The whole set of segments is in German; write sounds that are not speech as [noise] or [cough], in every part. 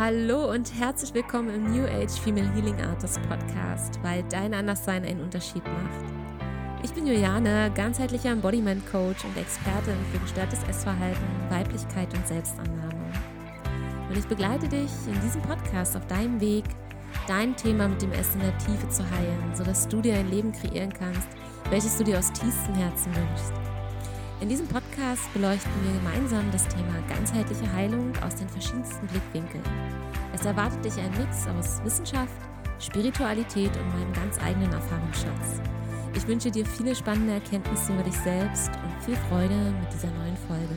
Hallo und herzlich willkommen im New Age Female Healing Artist Podcast, weil dein Anderssein einen Unterschied macht. Ich bin Juliane, ganzheitlicher Embodiment Coach und Expertin für gestörtes Essverhalten, Weiblichkeit und Selbstannahme. Und ich begleite dich in diesem Podcast auf deinem Weg, dein Thema mit dem Essen in der Tiefe zu heilen, sodass du dir ein Leben kreieren kannst, welches du dir aus tiefstem Herzen wünschst. In diesem Podcast beleuchten wir gemeinsam das Thema ganzheitliche Heilung aus den verschiedensten Blickwinkeln. Es erwartet dich ein Mix aus Wissenschaft, Spiritualität und meinem ganz eigenen Erfahrungsschatz. Ich wünsche dir viele spannende Erkenntnisse über dich selbst und viel Freude mit dieser neuen Folge.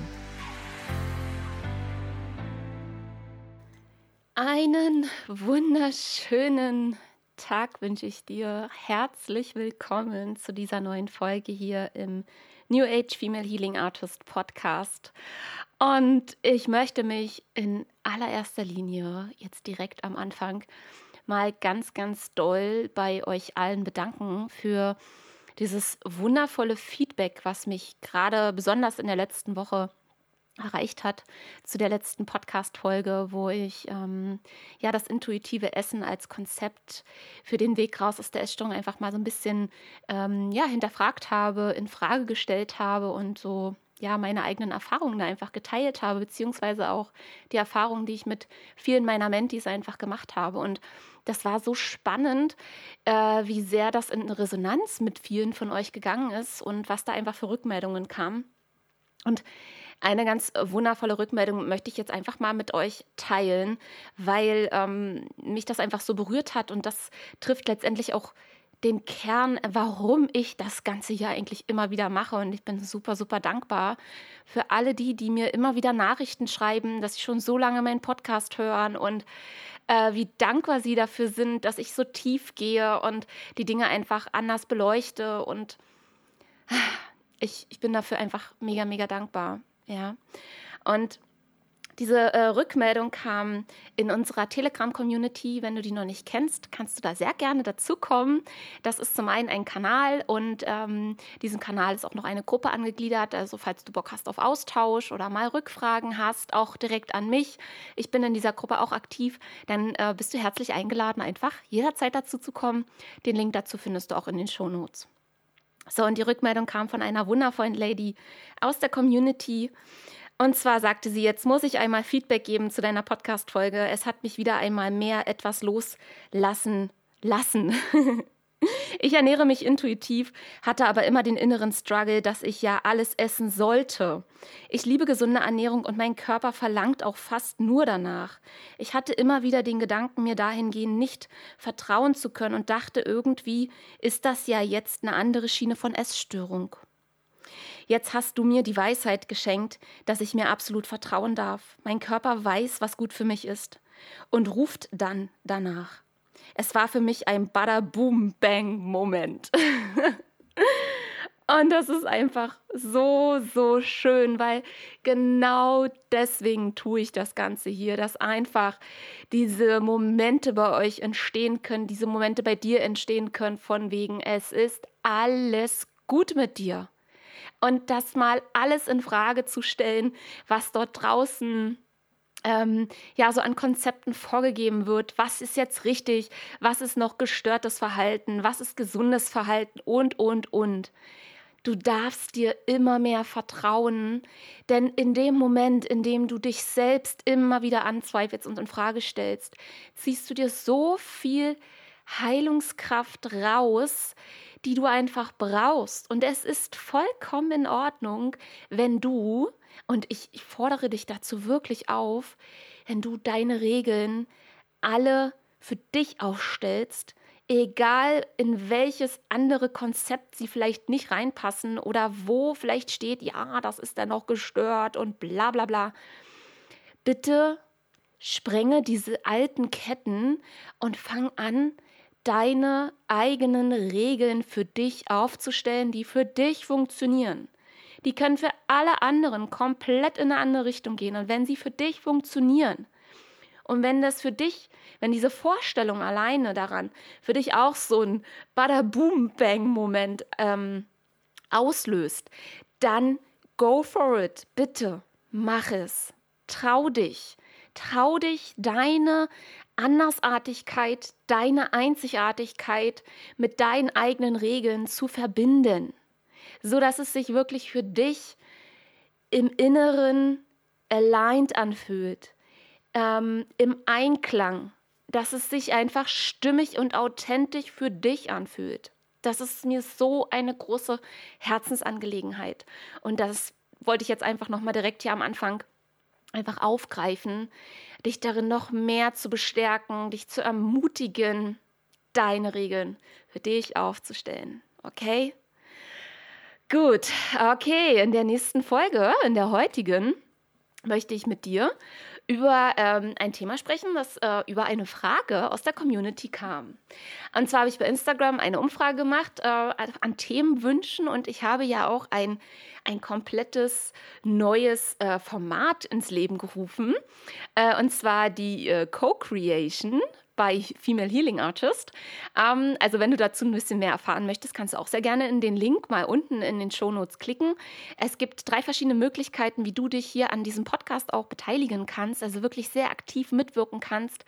Einen wunderschönen Tag wünsche ich dir. Herzlich willkommen zu dieser neuen Folge hier im New Age Female Healing Artist Podcast. Und ich möchte mich in allererster Linie jetzt direkt am Anfang mal ganz, ganz doll bei euch allen bedanken für dieses wundervolle Feedback, was mich gerade besonders in der letzten Woche erreicht hat zu der letzten Podcast-Folge, wo ich ähm, ja das intuitive Essen als Konzept für den Weg raus aus der Essstörung einfach mal so ein bisschen ähm, ja hinterfragt habe, in Frage gestellt habe und so ja meine eigenen Erfahrungen da einfach geteilt habe, beziehungsweise auch die Erfahrungen, die ich mit vielen meiner Mentis einfach gemacht habe und das war so spannend, äh, wie sehr das in Resonanz mit vielen von euch gegangen ist und was da einfach für Rückmeldungen kam. Und eine ganz wundervolle Rückmeldung möchte ich jetzt einfach mal mit euch teilen, weil ähm, mich das einfach so berührt hat und das trifft letztendlich auch den Kern, warum ich das Ganze ja eigentlich immer wieder mache. Und ich bin super, super dankbar für alle die, die mir immer wieder Nachrichten schreiben, dass sie schon so lange meinen Podcast hören und äh, wie dankbar sie dafür sind, dass ich so tief gehe und die Dinge einfach anders beleuchte. Und ich, ich bin dafür einfach mega, mega dankbar. Ja. Und diese äh, Rückmeldung kam in unserer Telegram-Community. Wenn du die noch nicht kennst, kannst du da sehr gerne dazukommen. Das ist zum einen ein Kanal und ähm, diesem Kanal ist auch noch eine Gruppe angegliedert. Also falls du Bock hast auf Austausch oder mal Rückfragen hast, auch direkt an mich. Ich bin in dieser Gruppe auch aktiv. Dann äh, bist du herzlich eingeladen, einfach jederzeit dazu zu kommen. Den Link dazu findest du auch in den Show Notes. So, und die Rückmeldung kam von einer wundervollen Lady aus der Community. Und zwar sagte sie, jetzt muss ich einmal Feedback geben zu deiner Podcast-Folge. Es hat mich wieder einmal mehr etwas loslassen lassen. [laughs] Ich ernähre mich intuitiv, hatte aber immer den inneren Struggle, dass ich ja alles essen sollte. Ich liebe gesunde Ernährung und mein Körper verlangt auch fast nur danach. Ich hatte immer wieder den Gedanken, mir dahingehend nicht vertrauen zu können und dachte irgendwie, ist das ja jetzt eine andere Schiene von Essstörung. Jetzt hast du mir die Weisheit geschenkt, dass ich mir absolut vertrauen darf. Mein Körper weiß, was gut für mich ist und ruft dann danach. Es war für mich ein Bada-Boom-Bang-Moment. [laughs] Und das ist einfach so, so schön, weil genau deswegen tue ich das Ganze hier, dass einfach diese Momente bei euch entstehen können, diese Momente bei dir entstehen können, von wegen, es ist alles gut mit dir. Und das mal alles in Frage zu stellen, was dort draußen ähm, ja so an Konzepten vorgegeben wird, was ist jetzt richtig, was ist noch gestörtes Verhalten, was ist gesundes Verhalten und, und, und. Du darfst dir immer mehr vertrauen, denn in dem Moment, in dem du dich selbst immer wieder anzweifelst und in Frage stellst, ziehst du dir so viel Heilungskraft raus, die du einfach brauchst. Und es ist vollkommen in Ordnung, wenn du und ich, ich fordere dich dazu wirklich auf, wenn du deine Regeln alle für dich aufstellst, egal in welches andere Konzept sie vielleicht nicht reinpassen oder wo vielleicht steht, ja, das ist dann noch gestört und bla bla bla. Bitte sprenge diese alten Ketten und fang an, deine eigenen Regeln für dich aufzustellen, die für dich funktionieren die können für alle anderen komplett in eine andere Richtung gehen. Und wenn sie für dich funktionieren und wenn das für dich, wenn diese Vorstellung alleine daran für dich auch so ein Bada-Boom-Bang-Moment ähm, auslöst, dann go for it, bitte, mach es, trau dich. trau dich, deine Andersartigkeit, deine Einzigartigkeit mit deinen eigenen Regeln zu verbinden, so dass es sich wirklich für dich im Inneren aligned anfühlt, ähm, im Einklang, dass es sich einfach stimmig und authentisch für dich anfühlt. Das ist mir so eine große Herzensangelegenheit. Und das wollte ich jetzt einfach nochmal direkt hier am Anfang einfach aufgreifen, dich darin noch mehr zu bestärken, dich zu ermutigen, deine Regeln für dich aufzustellen. Okay? Gut, okay, in der nächsten Folge, in der heutigen, möchte ich mit dir über ähm, ein Thema sprechen, das äh, über eine Frage aus der Community kam. Und zwar habe ich bei Instagram eine Umfrage gemacht äh, an Themenwünschen und ich habe ja auch ein, ein komplettes neues äh, Format ins Leben gerufen. Äh, und zwar die äh, Co-Creation bei Female Healing Artist. Ähm, also wenn du dazu ein bisschen mehr erfahren möchtest, kannst du auch sehr gerne in den Link mal unten in den Shownotes klicken. Es gibt drei verschiedene Möglichkeiten, wie du dich hier an diesem Podcast auch beteiligen kannst, also wirklich sehr aktiv mitwirken kannst,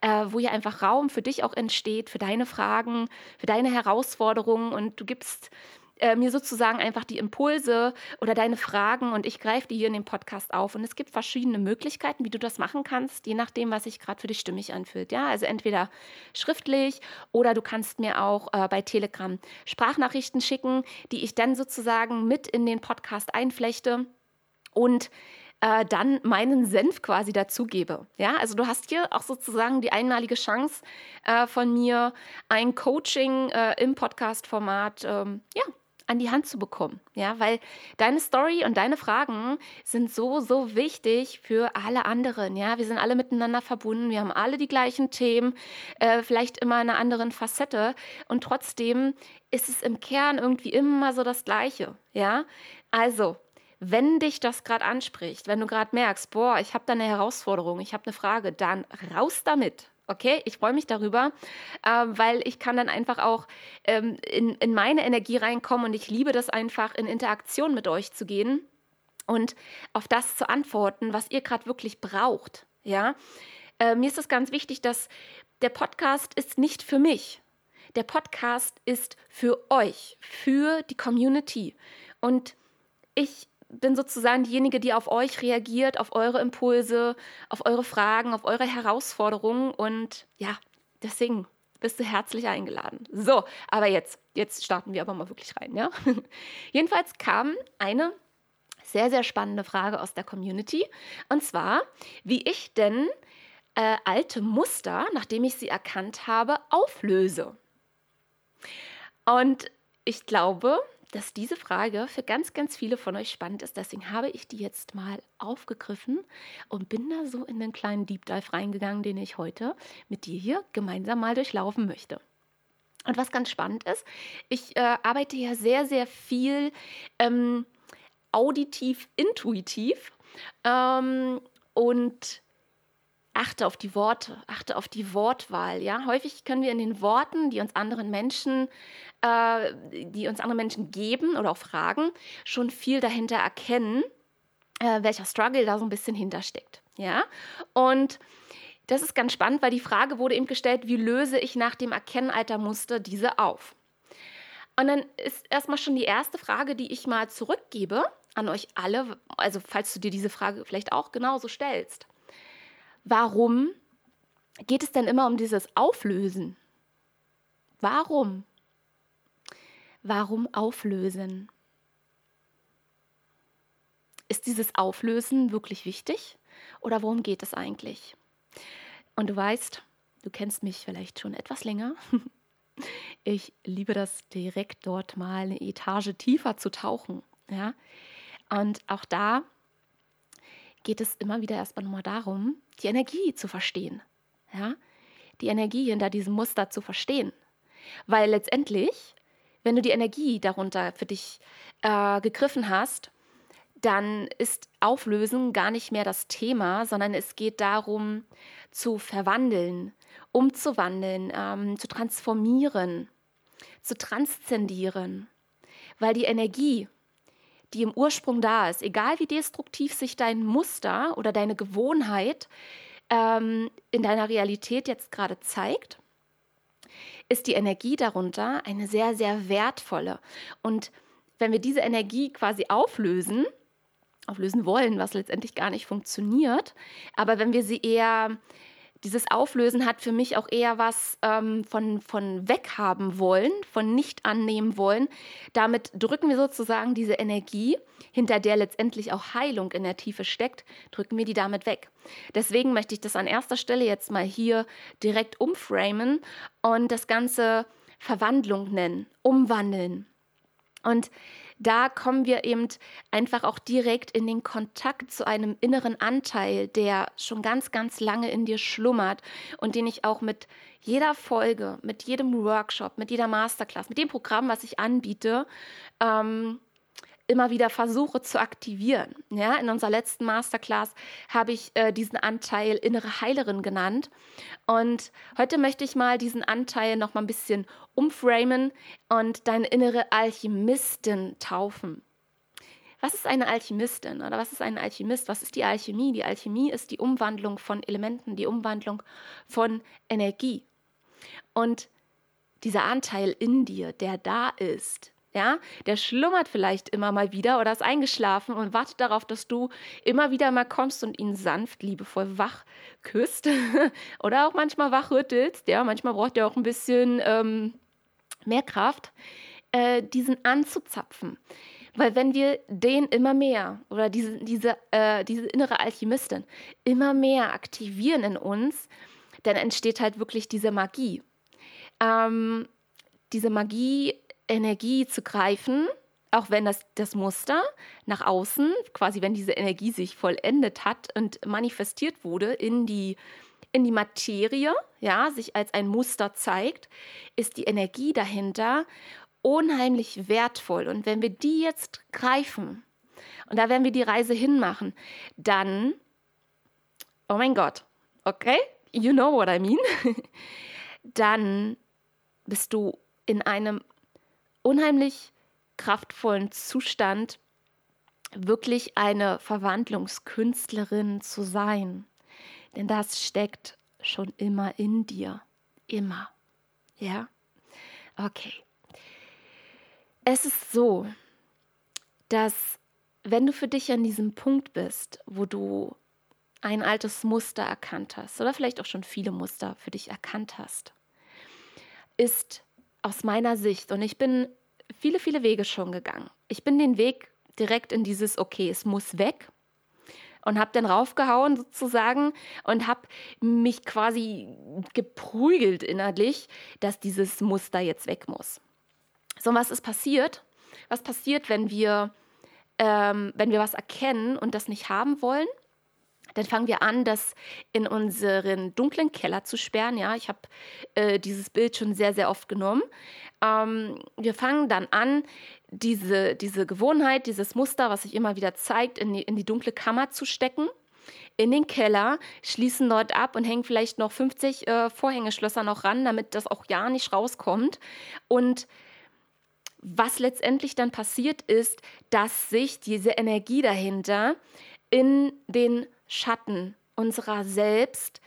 äh, wo hier einfach Raum für dich auch entsteht, für deine Fragen, für deine Herausforderungen und du gibst äh, mir sozusagen einfach die Impulse oder deine Fragen und ich greife die hier in dem Podcast auf. Und es gibt verschiedene Möglichkeiten, wie du das machen kannst, je nachdem, was sich gerade für dich stimmig anfühlt. Ja, also entweder schriftlich oder du kannst mir auch äh, bei Telegram Sprachnachrichten schicken, die ich dann sozusagen mit in den Podcast einflechte und äh, dann meinen Senf quasi dazugebe. Ja, also du hast hier auch sozusagen die einmalige Chance äh, von mir, ein Coaching äh, im Podcast-Format ähm, ja, an die Hand zu bekommen. Ja, weil deine Story und deine Fragen sind so, so wichtig für alle anderen. Ja, wir sind alle miteinander verbunden. Wir haben alle die gleichen Themen, äh, vielleicht immer in einer anderen Facette. Und trotzdem ist es im Kern irgendwie immer so das Gleiche. Ja, also wenn dich das gerade anspricht, wenn du gerade merkst, boah, ich habe da eine Herausforderung, ich habe eine Frage, dann raus damit. Okay, ich freue mich darüber, äh, weil ich kann dann einfach auch ähm, in, in meine Energie reinkommen und ich liebe das einfach, in Interaktion mit euch zu gehen und auf das zu antworten, was ihr gerade wirklich braucht. Ja, äh, mir ist es ganz wichtig, dass der Podcast ist nicht für mich. Der Podcast ist für euch, für die Community. Und ich bin sozusagen diejenige, die auf euch reagiert, auf eure Impulse, auf eure Fragen, auf eure Herausforderungen. Und ja, deswegen bist du herzlich eingeladen. So, aber jetzt, jetzt starten wir aber mal wirklich rein, ja? [laughs] Jedenfalls kam eine sehr, sehr spannende Frage aus der Community. Und zwar, wie ich denn äh, alte Muster, nachdem ich sie erkannt habe, auflöse. Und ich glaube, dass diese Frage für ganz, ganz viele von euch spannend ist. Deswegen habe ich die jetzt mal aufgegriffen und bin da so in den kleinen Deep Dive reingegangen, den ich heute mit dir hier gemeinsam mal durchlaufen möchte. Und was ganz spannend ist, ich äh, arbeite ja sehr, sehr viel ähm, auditiv, intuitiv ähm, und achte auf die Worte, achte auf die Wortwahl. Ja, häufig können wir in den Worten, die uns anderen Menschen, äh, die uns andere Menschen geben oder auch fragen, schon viel dahinter erkennen, äh, welcher Struggle da so ein bisschen hintersteckt. Ja, und das ist ganz spannend, weil die Frage wurde eben gestellt, wie löse ich nach dem Erkennen alter Muster diese auf? Und dann ist erstmal schon die erste Frage, die ich mal zurückgebe an euch alle, also falls du dir diese Frage vielleicht auch genauso stellst warum geht es denn immer um dieses Auflösen? Warum? Warum auflösen? Ist dieses Auflösen wirklich wichtig oder worum geht es eigentlich? Und du weißt, du kennst mich vielleicht schon etwas länger. [laughs] Ich liebe das direkt dort mal eine Etage tiefer zu tauchen, ja? Und auch da geht es immer wieder erstmal nochmal darum, die Energie zu verstehen. Ja? Die Energie hinter diesem Muster zu verstehen. Weil letztendlich, wenn du die Energie darunter für dich äh, gegriffen hast, dann ist Auflösen gar nicht mehr das Thema, sondern es geht darum, zu verwandeln, umzuwandeln, ähm, zu transformieren, zu transzendieren. Weil die Energie, die im Ursprung da ist, egal wie destruktiv sich dein Muster oder deine Gewohnheit ähm, in deiner Realität jetzt gerade zeigt, ist die Energie darunter eine sehr, sehr wertvolle. Und wenn wir diese Energie quasi auflösen, auflösen wollen, was letztendlich gar nicht funktioniert, aber wenn wir sie eher dieses Auflösen hat für mich auch eher was ähm, von, von weghaben wollen, von nicht annehmen wollen. Damit drücken wir sozusagen diese Energie, hinter der letztendlich auch Heilung in der Tiefe steckt, drücken wir die damit weg. Deswegen möchte ich das an erster Stelle jetzt mal hier direkt umframen und das Ganze Verwandlung nennen, umwandeln. Und da kommen wir eben einfach auch direkt in den Kontakt zu einem inneren Anteil, der schon ganz, ganz lange in dir schlummert und den ich auch mit jeder Folge, mit jedem Workshop, mit jeder Masterclass, mit dem Programm, was ich anbiete, ähm, immer wieder versuche zu aktivieren. Ja, in unserer letzten Masterclass habe ich äh, diesen Anteil innere Heilerin genannt und heute möchte ich mal diesen Anteil noch mal ein bisschen umframen und deine innere Alchemistin taufen. Was ist eine Alchemistin oder was ist ein Alchemist? Was ist die Alchemie? Die Alchemie ist die Umwandlung von Elementen, die Umwandlung von Energie. Und dieser Anteil in dir, der da ist, ja, der schlummert vielleicht immer mal wieder oder ist eingeschlafen und wartet darauf, dass du immer wieder mal kommst und ihn sanft, liebevoll wach küsst [laughs] oder auch manchmal wach rüttelst. Ja, manchmal braucht er auch ein bisschen ähm, mehr Kraft, äh, diesen anzuzapfen. Weil wenn wir den immer mehr oder diese, diese, äh, diese innere Alchemistin immer mehr aktivieren in uns, dann entsteht halt wirklich diese Magie. Ähm, diese Magie Energie zu greifen, auch wenn das, das Muster nach außen, quasi wenn diese Energie sich vollendet hat und manifestiert wurde in die, in die Materie, ja, sich als ein Muster zeigt, ist die Energie dahinter unheimlich wertvoll. Und wenn wir die jetzt greifen, und da werden wir die Reise hinmachen, dann, oh mein Gott, okay, you know what I mean, [laughs] dann bist du in einem unheimlich kraftvollen Zustand, wirklich eine Verwandlungskünstlerin zu sein. Denn das steckt schon immer in dir. Immer. Ja? Okay. Es ist so, dass wenn du für dich an diesem Punkt bist, wo du ein altes Muster erkannt hast oder vielleicht auch schon viele Muster für dich erkannt hast, ist aus meiner Sicht, und ich bin viele, viele Wege schon gegangen. Ich bin den Weg direkt in dieses, okay, es muss weg und habe dann raufgehauen sozusagen und habe mich quasi geprügelt innerlich, dass dieses Muster jetzt weg muss. So, was ist passiert? Was passiert, wenn wir, ähm, wenn wir was erkennen und das nicht haben wollen? Dann fangen wir an, das in unseren dunklen Keller zu sperren. Ja, ich habe äh, dieses Bild schon sehr, sehr oft genommen. Ähm, wir fangen dann an, diese, diese Gewohnheit, dieses Muster, was sich immer wieder zeigt, in die, in die dunkle Kammer zu stecken in den Keller, schließen dort ab und hängen vielleicht noch 50 äh, Vorhängeschlösser noch ran, damit das auch ja nicht rauskommt. Und was letztendlich dann passiert ist, dass sich diese Energie dahinter in den Schatten unserer selbst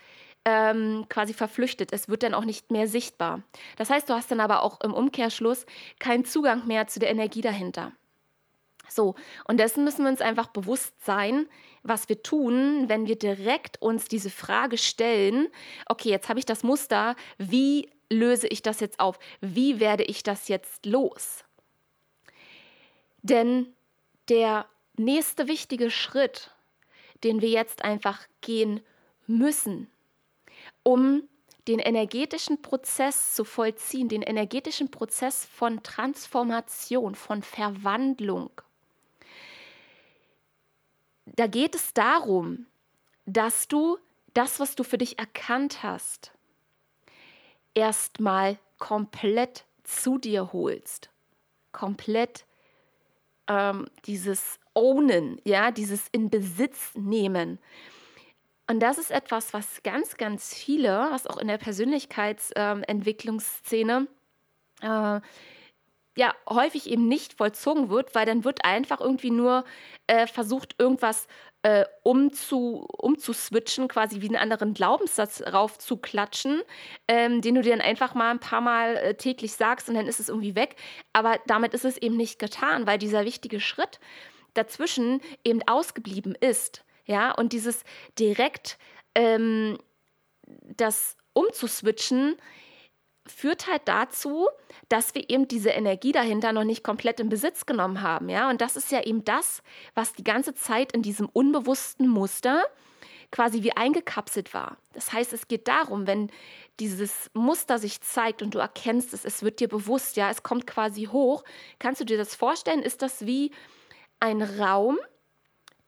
ähm, quasi verflüchtet. Es wird dann auch nicht mehr sichtbar. Das heißt, du hast dann aber auch im Umkehrschluss keinen Zugang mehr zu der Energie dahinter. So, und dessen müssen wir uns einfach bewusst sein, was wir tun, wenn wir direkt uns diese Frage stellen, okay, jetzt habe ich das Muster, wie löse ich das jetzt auf? Wie werde ich das jetzt los? Denn der nächste wichtige Schritt, den wir jetzt einfach gehen müssen, um den energetischen Prozess zu vollziehen, den energetischen Prozess von Transformation, von Verwandlung. Da geht es darum, dass du das, was du für dich erkannt hast, erstmal komplett zu dir holst. Komplett ähm, dieses Ownen, ja, dieses in Besitz nehmen. Und das ist etwas, was ganz, ganz viele, was auch in der Persönlichkeitsentwicklungsszene äh, ja häufig eben nicht vollzogen wird, weil dann wird einfach irgendwie nur äh, versucht, irgendwas äh, um, zu, um zu switchen, quasi wie einen anderen Glaubenssatz raufzuklatschen, ähm, den du dir dann einfach mal ein paar Mal äh, täglich sagst und dann ist es irgendwie weg. Aber damit ist es eben nicht getan, weil dieser wichtige Schritt dazwischen eben ausgeblieben ist. Ja, und dieses direkt ähm, das umzuswitchen, führt halt dazu, dass wir eben diese Energie dahinter noch nicht komplett in Besitz genommen haben, ja? Und das ist ja eben das, was die ganze Zeit in diesem unbewussten Muster quasi wie eingekapselt war. Das heißt, es geht darum, wenn dieses Muster sich zeigt und du erkennst es, es wird dir bewusst, ja, es kommt quasi hoch. Kannst du dir das vorstellen? Ist das wie ein Raum,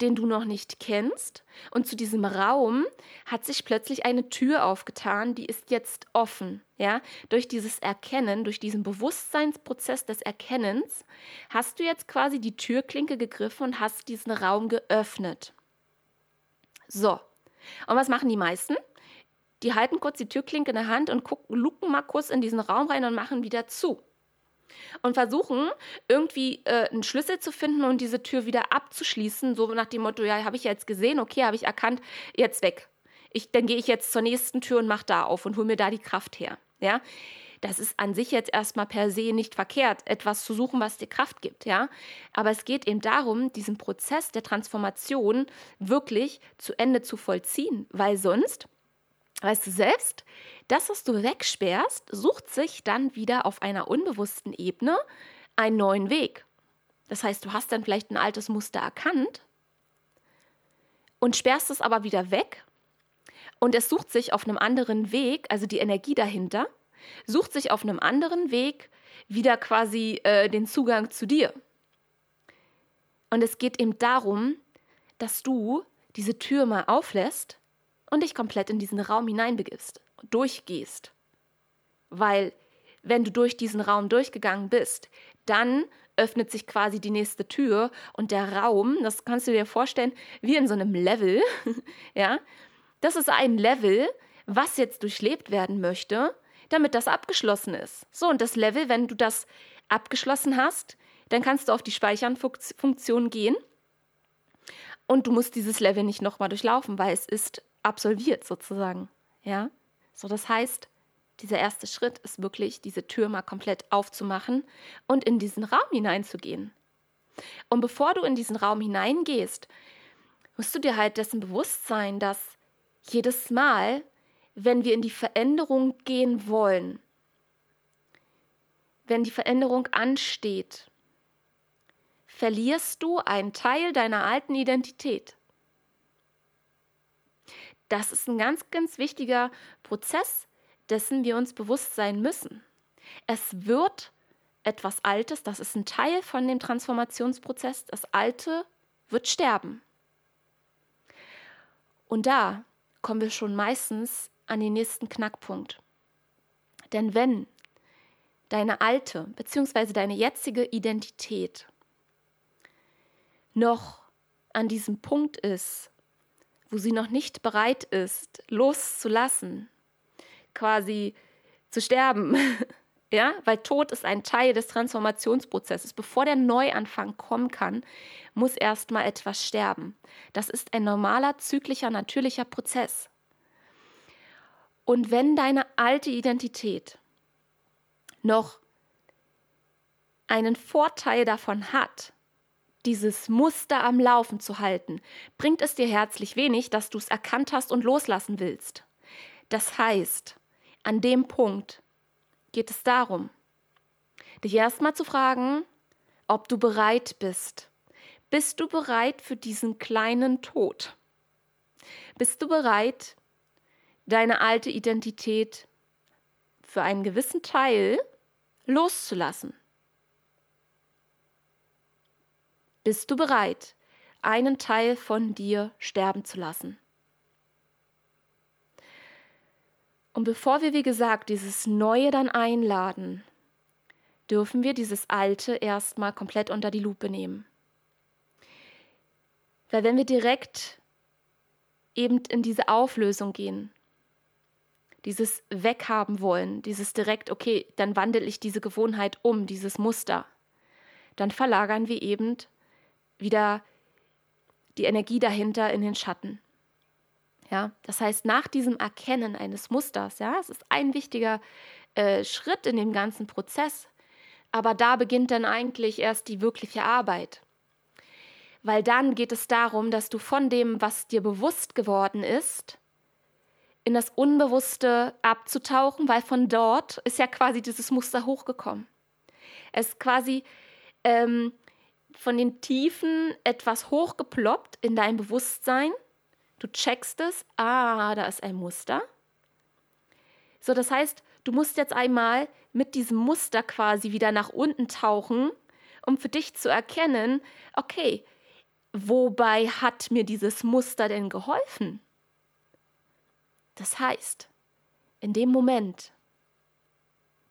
den du noch nicht kennst. Und zu diesem Raum hat sich plötzlich eine Tür aufgetan, die ist jetzt offen. Ja, durch dieses Erkennen, durch diesen Bewusstseinsprozess des Erkennens, hast du jetzt quasi die Türklinke gegriffen und hast diesen Raum geöffnet. So. Und was machen die meisten? Die halten kurz die Türklinke in der Hand und gucken, lucken mal kurz in diesen Raum rein und machen wieder zu und versuchen irgendwie äh, einen Schlüssel zu finden und diese Tür wieder abzuschließen, so nach dem Motto, ja, habe ich jetzt gesehen, okay, habe ich erkannt, jetzt weg. Ich, dann gehe ich jetzt zur nächsten Tür und mache da auf und hole mir da die Kraft her. Ja, das ist an sich jetzt erstmal per se nicht verkehrt, etwas zu suchen, was dir Kraft gibt, ja. Aber es geht eben darum, diesen Prozess der Transformation wirklich zu Ende zu vollziehen, weil sonst Weißt du selbst, das, was du wegsperrst, sucht sich dann wieder auf einer unbewussten Ebene einen neuen Weg. Das heißt, du hast dann vielleicht ein altes Muster erkannt und sperrst es aber wieder weg und es sucht sich auf einem anderen Weg, also die Energie dahinter, sucht sich auf einem anderen Weg wieder quasi äh, den Zugang zu dir. Und es geht eben darum, dass du diese Tür mal auflässt und dich komplett in diesen Raum hineinbegibst, durchgehst. Weil wenn du durch diesen Raum durchgegangen bist, dann öffnet sich quasi die nächste Tür und der Raum, das kannst du dir vorstellen, wie in so einem Level, [laughs] ja, das ist ein Level, was jetzt durchlebt werden möchte, damit das abgeschlossen ist. So, und das Level, wenn du das abgeschlossen hast, dann kannst du auf die Speichern-Funktion gehen und du musst dieses Level nicht nochmal durchlaufen, weil es ist absolviert sozusagen. Ja, so das heißt, dieser erste Schritt ist wirklich, diese Tür mal komplett aufzumachen und in diesen Raum hineinzugehen. Und bevor du in diesen Raum hineingehst, musst du dir halt dessen bewusst sein, dass jedes Mal, wenn wir in die Veränderung gehen wollen, wenn die Veränderung ansteht, verlierst du einen Teil deiner alten Identität. Das ist ein ganz, ganz wichtiger Prozess, dessen wir uns bewusst sein müssen. Es wird etwas Altes, das ist ein Teil von dem Transformationsprozess, das Alte wird sterben. Und da kommen wir schon meistens an den nächsten Knackpunkt. Denn wenn deine alte bzw. deine jetzige Identität noch an diesem Punkt ist, wo sie noch nicht bereit ist, loszulassen, quasi zu sterben. [laughs] Ja, weil Tod ist ein Teil des Transformationsprozesses. Bevor der Neuanfang kommen kann, muss erstmal etwas sterben. Das ist ein normaler, zyklischer, natürlicher Prozess. Und wenn deine alte Identität noch einen Vorteil davon hat, dieses Muster am Laufen zu halten, bringt es dir herzlich wenig, dass du es erkannt hast und loslassen willst. Das heißt, an dem Punkt geht es darum, dich erstmal zu fragen, ob du bereit bist. Bist du bereit für diesen kleinen Tod? Bist du bereit, deine alte Identität für einen gewissen Teil loszulassen? Bist du bereit, einen Teil von dir sterben zu lassen? Und bevor wir, wie gesagt, dieses Neue dann einladen, dürfen wir dieses Alte erstmal komplett unter die Lupe nehmen. Weil wenn wir direkt eben in diese Auflösung gehen, dieses Weghaben wollen, dieses direkt, okay, dann wandle ich diese Gewohnheit um, dieses Muster, dann verlagern wir eben wieder die Energie dahinter in den Schatten. Ja, das heißt, nach diesem Erkennen eines Musters, ja, es ist ein wichtiger äh, Schritt in dem ganzen Prozess, aber da beginnt dann eigentlich erst die wirkliche Arbeit. Weil dann geht es darum, dass du von dem, was dir bewusst geworden ist, in das Unbewusste abzutauchen, weil von dort ist ja quasi dieses Muster hochgekommen. Es ist quasi ähm, von den Tiefen etwas hochgeploppt in dein Bewusstsein. Du checkst es, ah, da ist ein Muster. So, das heißt, du musst jetzt einmal mit diesem Muster quasi wieder nach unten tauchen, um für dich zu erkennen, okay, wobei hat mir dieses Muster denn geholfen? Das heißt, in dem Moment,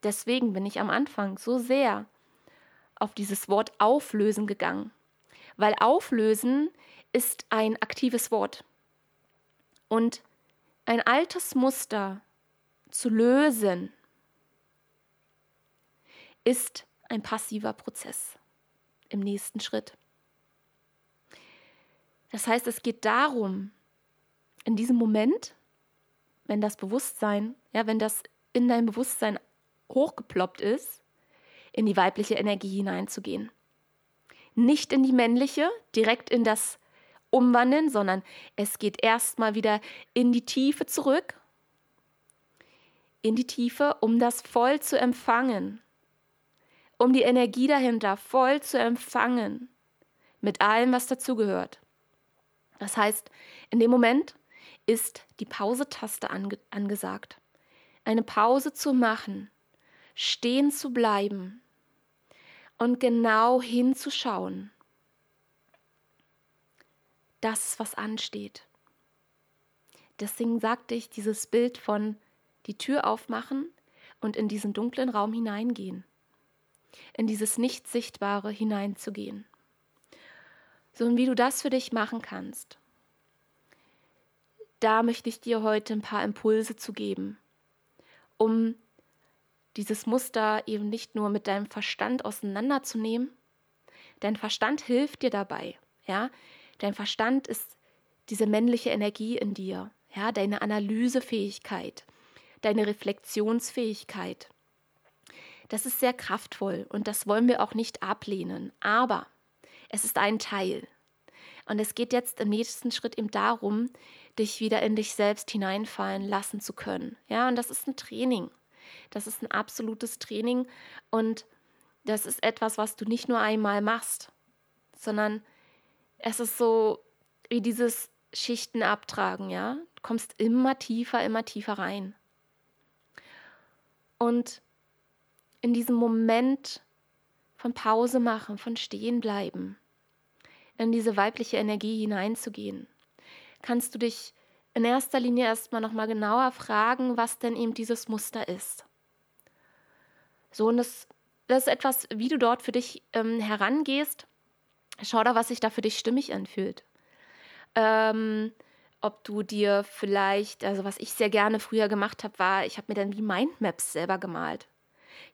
deswegen bin ich am Anfang so sehr auf dieses Wort auflösen gegangen, weil auflösen ist ein aktives Wort. Und ein altes Muster zu lösen ist ein passiver Prozess im nächsten Schritt. Das heißt, es geht darum, in diesem Moment, wenn das Bewusstsein, ja, wenn das in dein Bewusstsein hochgeploppt ist, in die weibliche Energie hineinzugehen. Nicht in die männliche, direkt in das Umwandeln, sondern es geht erstmal wieder in die Tiefe zurück, in die Tiefe, um das voll zu empfangen, um die Energie dahinter voll zu empfangen, mit allem, was dazugehört. Das heißt, in dem Moment ist die Pause-Taste ange angesagt. Eine Pause zu machen, stehen zu bleiben und genau hinzuschauen. Das, was ansteht. Deswegen sagte ich dieses Bild von die Tür aufmachen und in diesen dunklen Raum hineingehen, in dieses Nicht-Sichtbare hineinzugehen so und wie du das für dich machen kannst. Da möchte ich dir heute ein paar Impulse zu geben, um dieses Muster eben nicht nur mit deinem Verstand auseinanderzunehmen. Dein Verstand hilft dir dabei, ja? Dein Verstand ist diese männliche Energie in dir, ja, deine Analysefähigkeit, deine Reflexionsfähigkeit. Das ist sehr kraftvoll und das wollen wir auch nicht ablehnen, aber es ist ein Teil. Und es geht jetzt im nächsten Schritt eben darum, dich wieder in dich selbst hineinfallen lassen zu können. Ja, und das ist ein Training. Das ist ein absolutes Training und das ist etwas, was du nicht nur einmal machst, sondern es ist so wie dieses Schichten abtragen, ja? Du kommst immer tiefer, immer tiefer rein. Und in diesem Moment von Pause machen, von stehen bleiben, in diese weibliche Energie hineinzugehen, kannst du dich in erster Linie erstmal nochmal genauer fragen, was denn eben dieses Muster ist. So, und das, das ist etwas, wie du dort für dich ähm, herangehst. Schau da, was sich da für dich stimmig anfühlt. Ähm, ob du dir vielleicht, also was ich sehr gerne früher gemacht habe, war, ich habe mir dann wie Mindmaps selber gemalt.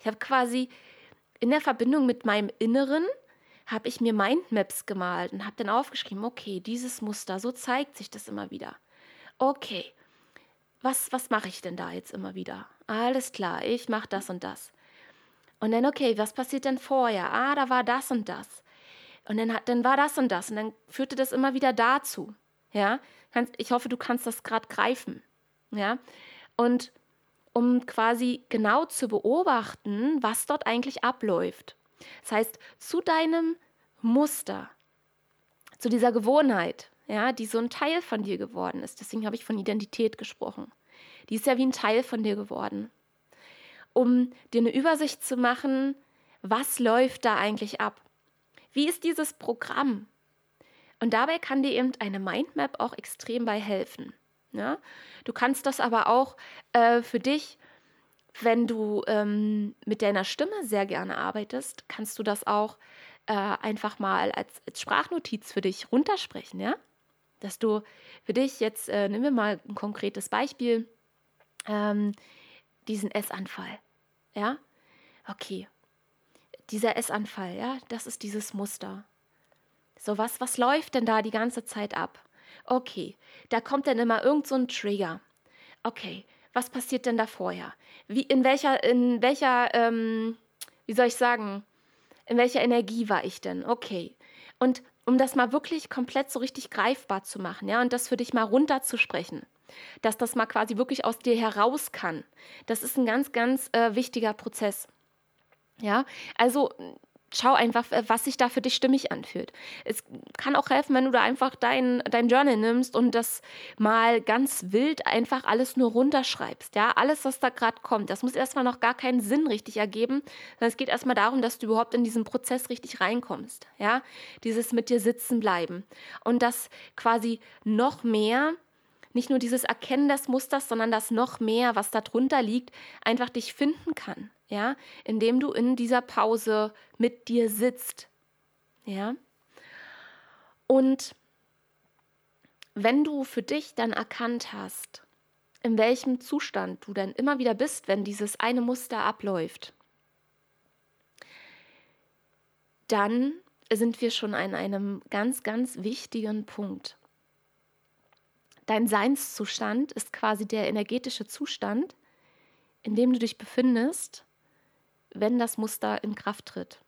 Ich habe quasi in der Verbindung mit meinem Inneren habe ich mir Mindmaps gemalt und habe dann aufgeschrieben, okay, dieses Muster, so zeigt sich das immer wieder. Okay, was, was mache ich denn da jetzt immer wieder? Alles klar, ich mache das und das. Und dann, okay, was passiert denn vorher? Ah, da war das und das. Und dann, dann war das und das. Und dann führte das immer wieder dazu. Ja, ich hoffe, du kannst das gerade greifen. Ja, und um quasi genau zu beobachten, was dort eigentlich abläuft. Das heißt, zu deinem Muster, zu dieser Gewohnheit, ja, die so ein Teil von dir geworden ist. Deswegen habe ich von Identität gesprochen. Die ist ja wie ein Teil von dir geworden. Um dir eine Übersicht zu machen, was läuft da eigentlich ab? Wie ist dieses Programm? Und dabei kann dir eben eine Mindmap auch extrem bei helfen. Ja? Du kannst das aber auch äh, für dich wenn du ähm, mit deiner Stimme sehr gerne arbeitest, kannst du das auch äh, einfach mal als, als, Sprachnotiz für dich runtersprechen, ja? Dass du für dich jetzt, äh, nehmen wir mal ein konkretes Beispiel, ähm, diesen Essanfall, ja? Okay, dieser Essanfall, ja, das ist dieses Muster. So was, was läuft denn da die ganze Zeit ab? Okay, da kommt dann immer irgend so ein Trigger. Okay, was passiert denn da vorher? Wie, in welcher, in welcher, ähm, wie soll ich sagen, in welcher Energie war ich denn? Okay. Und um das mal wirklich komplett so richtig greifbar zu machen, ja, und das für dich mal runterzusprechen, dass das mal quasi wirklich aus dir heraus kann. Das ist ein ganz, ganz äh, wichtiger Prozess. Ja, also schau einfach, was sich da für dich stimmig anfühlt. Es kann auch helfen, wenn du da einfach dein, dein Journal nimmst und das mal ganz wild einfach alles nur runterschreibst. Ja, alles, was da gerade kommt. Das muss erstmal noch gar keinen Sinn richtig ergeben, sondern es geht erstmal darum, dass du überhaupt in diesen Prozess richtig reinkommst. Ja, dieses mit dir sitzen bleiben und das quasi noch mehr nicht nur dieses Erkennen des Musters, sondern das noch mehr, was darunter liegt, einfach dich finden kann ja, indem du in dieser Pause mit dir sitzt, ja. Und wenn du für dich dann erkannt hast, in welchem Zustand du dann immer wieder bist, wenn dieses eine Muster abläuft, dann sind wir schon an einem ganz, ganz wichtigen Punkt. Dein Seinszustand ist quasi der energetische Zustand, in dem du dich befindest, wenn das Muster in Kraft tritt.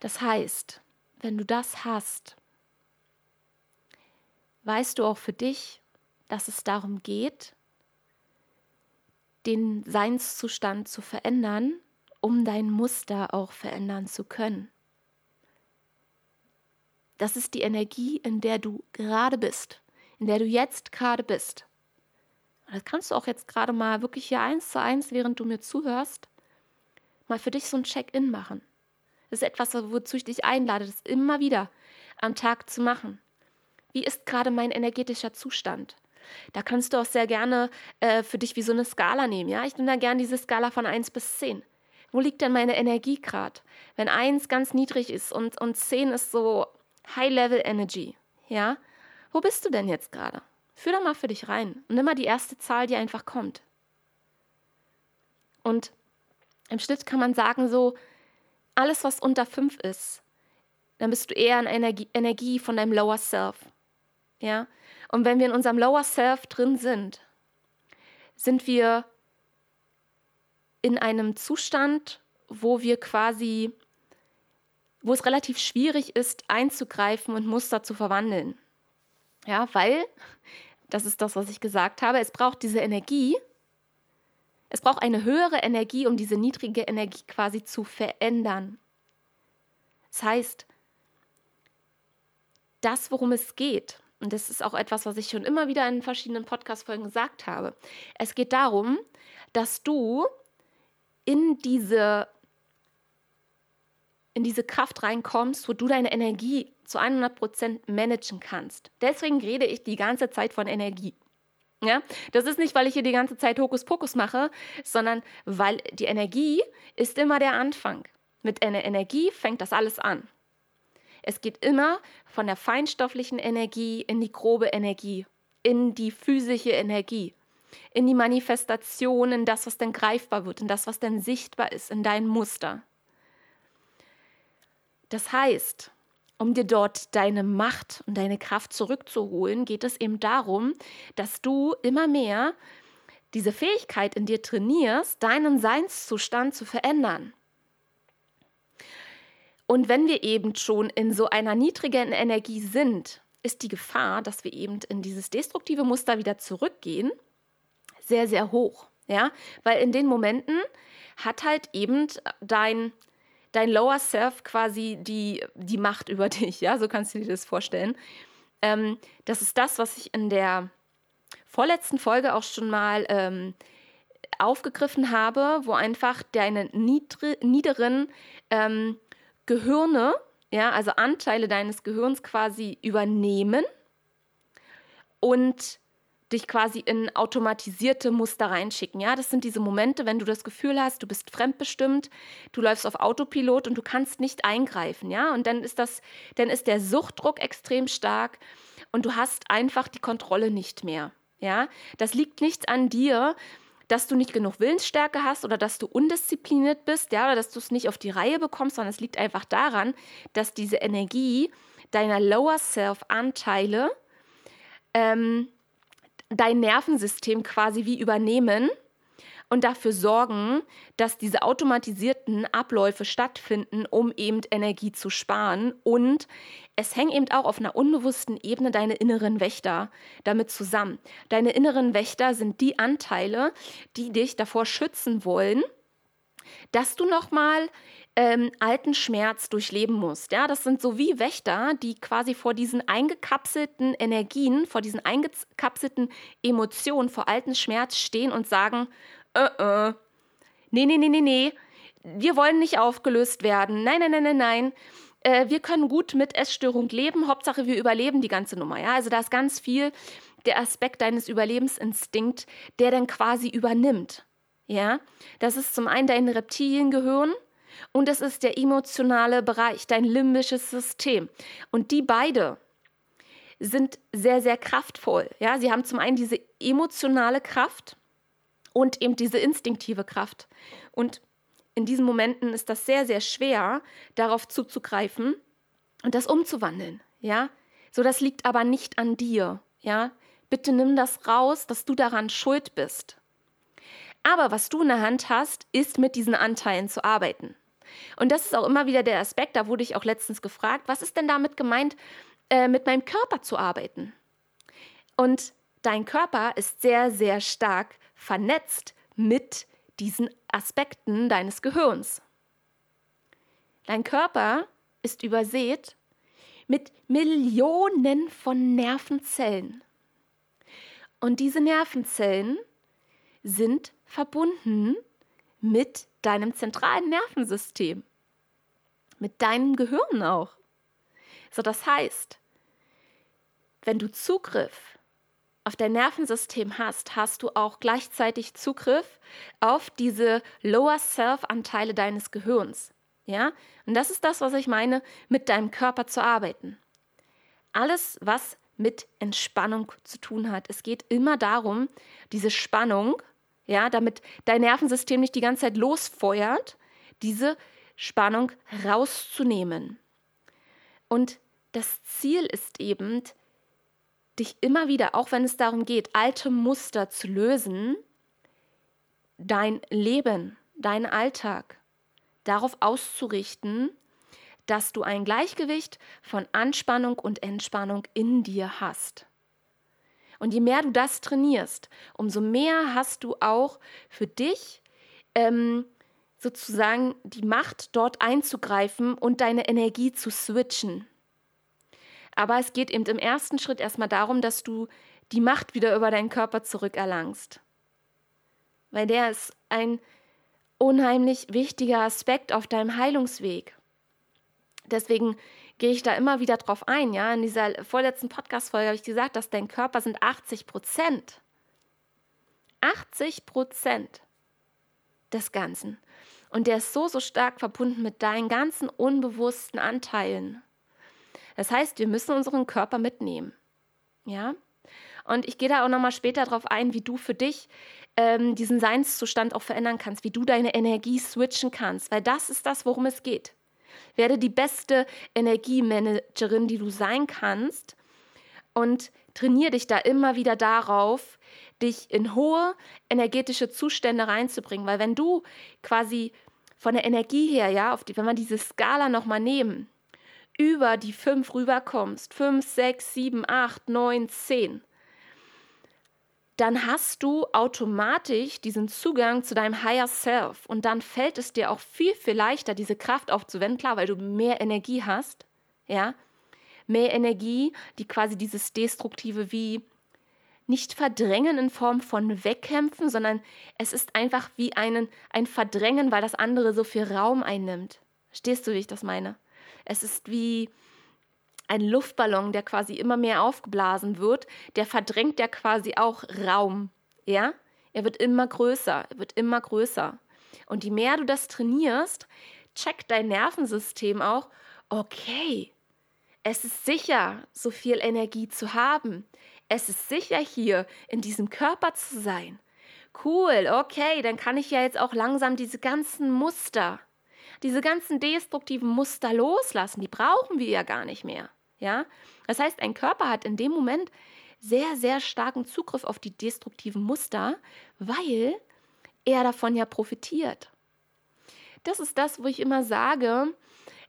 Das heißt, wenn du das hast, weißt du auch für dich, dass es darum geht, den Seinszustand zu verändern, um dein Muster auch verändern zu können. Das ist die Energie, in der du gerade bist, in der du jetzt gerade bist. Das kannst du auch jetzt gerade mal wirklich hier eins zu eins, während du mir zuhörst, mal für dich so ein Check-in machen. Das ist etwas, wozu ich dich einlade, das immer wieder am Tag zu machen. Wie ist gerade mein energetischer Zustand? Da kannst du auch sehr gerne äh, für dich wie so eine Skala nehmen. Ja, ich nehme da gerne diese Skala von 1 bis 10. Wo liegt denn meine Energie gerade? Wenn 1 ganz niedrig ist und, und 10 ist so High-Level Energy, ja, wo bist du denn jetzt gerade? Führ da mal für dich rein und nimm mal die erste Zahl, die einfach kommt. Und im Schnitt kann man sagen, so alles, was unter fünf ist, dann bist du eher in Energie, Energie von deinem Lower Self. Ja? Und wenn wir in unserem Lower Self drin sind, sind wir in einem Zustand, wo wir quasi, wo es relativ schwierig ist, einzugreifen und Muster zu verwandeln. Ja, weil, das ist das, was ich gesagt habe, es braucht diese Energie, es braucht eine höhere Energie, um diese niedrige Energie quasi zu verändern. Das heißt, das, worum es geht, und das ist auch etwas, was ich schon immer wieder in verschiedenen Podcast-Folgen gesagt habe, es geht darum, dass du in diese, in diese Kraft reinkommst, wo du deine Energie zu 100 Prozent managen kannst. Deswegen rede ich die ganze Zeit von Energie. Ja, das ist nicht, weil ich hier die ganze Zeit Hokuspokus mache, sondern weil die Energie ist immer der Anfang. Mit einer Energie fängt das alles an. Es geht immer von der feinstofflichen Energie in die grobe Energie, in die physische Energie, in die Manifestation, in das, was dann greifbar wird, in das, was dann sichtbar ist, in dein Muster. Das heißt, um dir dort deine Macht und deine Kraft zurückzuholen, geht es eben darum, dass du immer mehr diese Fähigkeit in dir trainierst, deinen Seinszustand zu verändern. Und wenn wir eben schon in so einer niedrigen Energie sind, ist die Gefahr, dass wir eben in dieses destruktive Muster wieder zurückgehen, sehr, sehr hoch. Ja, weil in den Momenten hat halt eben dein dein Lower Self quasi die, die Macht über [laughs] dich, ja, so kannst du dir das vorstellen. Ähm, das ist das, was ich in der vorletzten Folge auch schon mal ähm, aufgegriffen habe, wo einfach deine niedri niederen ähm, Gehirne, ja, also Anteile deines Gehirns quasi übernehmen und dich quasi in automatisierte Muster reinschicken. Ja, das sind diese Momente, wenn du das Gefühl hast, du bist fremdbestimmt, du läufst auf Autopilot und du kannst nicht eingreifen. Ja, und dann ist das, dann ist der Suchtdruck extrem stark und du hast einfach die Kontrolle nicht mehr. Ja, das liegt nicht an dir, dass du nicht genug Willensstärke hast oder dass du undiszipliniert bist, ja, oder dass du es nicht auf die Reihe bekommst, sondern es liegt einfach daran, dass diese Energie deiner Lower Self-Anteile ähm, dein Nervensystem quasi wie übernehmen und dafür sorgen, dass diese automatisierten Abläufe stattfinden, um eben Energie zu sparen. Und es hängt eben auch auf einer unbewussten Ebene deine inneren Wächter damit zusammen. Deine inneren Wächter sind die Anteile, die dich davor schützen wollen, dass du nochmal ähm, alten Schmerz durchleben musst. Ja, das sind so wie Wächter, die quasi vor diesen eingekapselten Energien, vor diesen eingekapselten Emotionen, vor alten Schmerz stehen und sagen, äh, äh, nee, nee, nee, nee, nee, wir wollen nicht aufgelöst werden. Nein, nein, nein, nein, nein. Äh, wir können gut mit Essstörung leben. Hauptsache, wir überleben die ganze Nummer. Ja, also da ist ganz viel der Aspekt deines Überlebensinstinkts, der dann quasi übernimmt. Ja, das ist zum einen dein Reptiliengehirn und es ist der emotionale Bereich, dein limbisches System. Und die beide sind sehr, sehr kraftvoll. Ja, sie haben zum einen diese emotionale Kraft und eben diese instinktive Kraft. Und in diesen Momenten ist das sehr, sehr schwer, darauf zuzugreifen und das umzuwandeln. Ja, so das liegt aber nicht an dir. Ja, bitte nimm das raus, dass du daran schuld bist. Aber was du in der Hand hast, ist mit diesen Anteilen zu arbeiten. Und das ist auch immer wieder der Aspekt, da wurde ich auch letztens gefragt, was ist denn damit gemeint, äh, mit meinem Körper zu arbeiten? Und dein Körper ist sehr, sehr stark vernetzt mit diesen Aspekten deines Gehirns. Dein Körper ist übersät mit Millionen von Nervenzellen. Und diese Nervenzellen sind verbunden mit deinem zentralen Nervensystem, mit deinem Gehirn auch. So, das heißt, wenn du Zugriff auf dein Nervensystem hast, hast du auch gleichzeitig Zugriff auf diese Lower Self-Anteile deines Gehirns. Ja? Und das ist das, was ich meine, mit deinem Körper zu arbeiten. Alles, was mit Entspannung zu tun hat. Es geht immer darum, diese Spannung ja, damit dein Nervensystem nicht die ganze Zeit losfeuert, diese Spannung rauszunehmen. Und das Ziel ist eben, dich immer wieder, auch wenn es darum geht, alte Muster zu lösen, dein Leben, deinen Alltag darauf auszurichten, dass du ein Gleichgewicht von Anspannung und Entspannung in dir hast. Und je mehr du das trainierst, umso mehr hast du auch für dich ähm, sozusagen die Macht, dort einzugreifen und deine Energie zu switchen. Aber es geht eben im ersten Schritt erstmal darum, dass du die Macht wieder über deinen Körper zurückerlangst. Weil der ist ein unheimlich wichtiger Aspekt auf deinem Heilungsweg. Deswegen gehe ich da immer wieder drauf ein. Ja, in dieser vorletzten Podcast-Folge habe ich gesagt, dass dein Körper sind 80 Prozent. 80 Prozent des Ganzen. Und der ist so, so stark verbunden mit deinen ganzen unbewussten Anteilen. Das heißt, wir müssen unseren Körper mitnehmen. Ja? Und ich gehe da auch nochmal später darauf ein, wie du für dich ähm, diesen Seinszustand auch verändern kannst, wie du deine Energie switchen kannst, weil das ist das, worum es geht. Werde die beste Energiemanagerin, die du sein kannst. Und trainiere dich da immer wieder darauf, dich in hohe energetische Zustände reinzubringen, weil wenn du quasi von der Energie her, ja, die, wenn wir diese Skala nochmal nehmen, über die fünf rüberkommst, fünf, sechs, sieben, acht, neun, zehn, dann hast du automatisch diesen Zugang zu deinem Higher Self und dann fällt es dir auch viel, viel leichter, diese Kraft aufzuwenden, klar, weil du mehr Energie hast, ja, mehr Energie, die quasi dieses Destruktive wie nicht verdrängen in Form von wegkämpfen, sondern es ist einfach wie einen, ein Verdrängen, weil das andere so viel Raum einnimmt. Verstehst du, wie ich das meine? Es ist wie, ein Luftballon, der quasi immer mehr aufgeblasen wird, der verdrängt ja quasi auch Raum. Ja? Er wird immer größer, er wird immer größer. Und je mehr du das trainierst, checkt dein Nervensystem auch, okay, es ist sicher, so viel Energie zu haben. Es ist sicher, hier in diesem Körper zu sein. cool, okay, dann kann ich ja jetzt auch langsam diese ganzen Muster, diese ganzen destruktiven Muster loslassen. Die brauchen wir ja gar nicht mehr. Ja? Das heißt, ein Körper hat in dem Moment sehr, sehr starken Zugriff auf die destruktiven Muster, weil er davon ja profitiert. Das ist das, wo ich immer sage,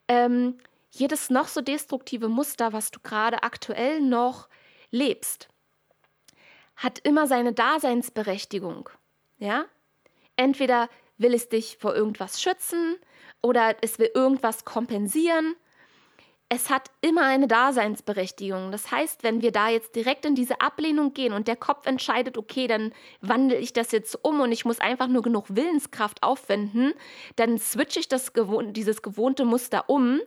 ähm, jedes noch so destruktive Muster, was du gerade aktuell noch lebst, hat immer seine Daseinsberechtigung. Ja? Entweder will es dich vor irgendwas schützen oder es will irgendwas kompensieren. Es hat immer eine Daseinsberechtigung. Das heißt, wenn wir da jetzt direkt in diese Ablehnung gehen und der Kopf entscheidet, okay, dann wandle ich das jetzt um und ich muss einfach nur genug Willenskraft aufwenden, dann switche ich das, dieses gewohnte Muster um,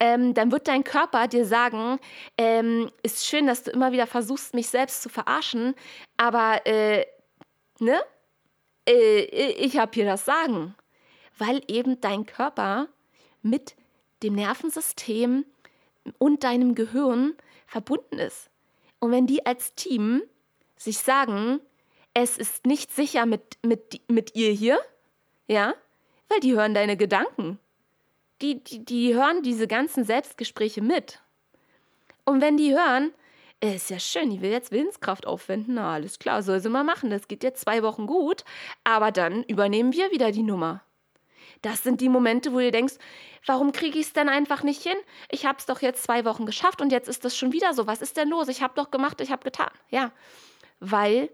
ähm, dann wird dein Körper dir sagen, ähm, ist schön, dass du immer wieder versuchst, mich selbst zu verarschen, aber äh, ne? Äh, ich habe hier das Sagen, weil eben dein Körper mit dem Nervensystem und deinem Gehirn verbunden ist. Und wenn die als Team sich sagen, es ist nicht sicher mit, mit, mit ihr hier, ja, weil die hören deine Gedanken die, die, die hören diese ganzen Selbstgespräche mit. Und wenn die hören, äh, ist ja schön, die will jetzt Willenskraft aufwenden, na alles klar, soll sie mal machen, das geht jetzt zwei Wochen gut, aber dann übernehmen wir wieder die Nummer. Das sind die Momente, wo du denkst, warum kriege ich es denn einfach nicht hin? Ich habe es doch jetzt zwei Wochen geschafft und jetzt ist das schon wieder so. Was ist denn los? Ich habe doch gemacht, ich habe getan. Ja, weil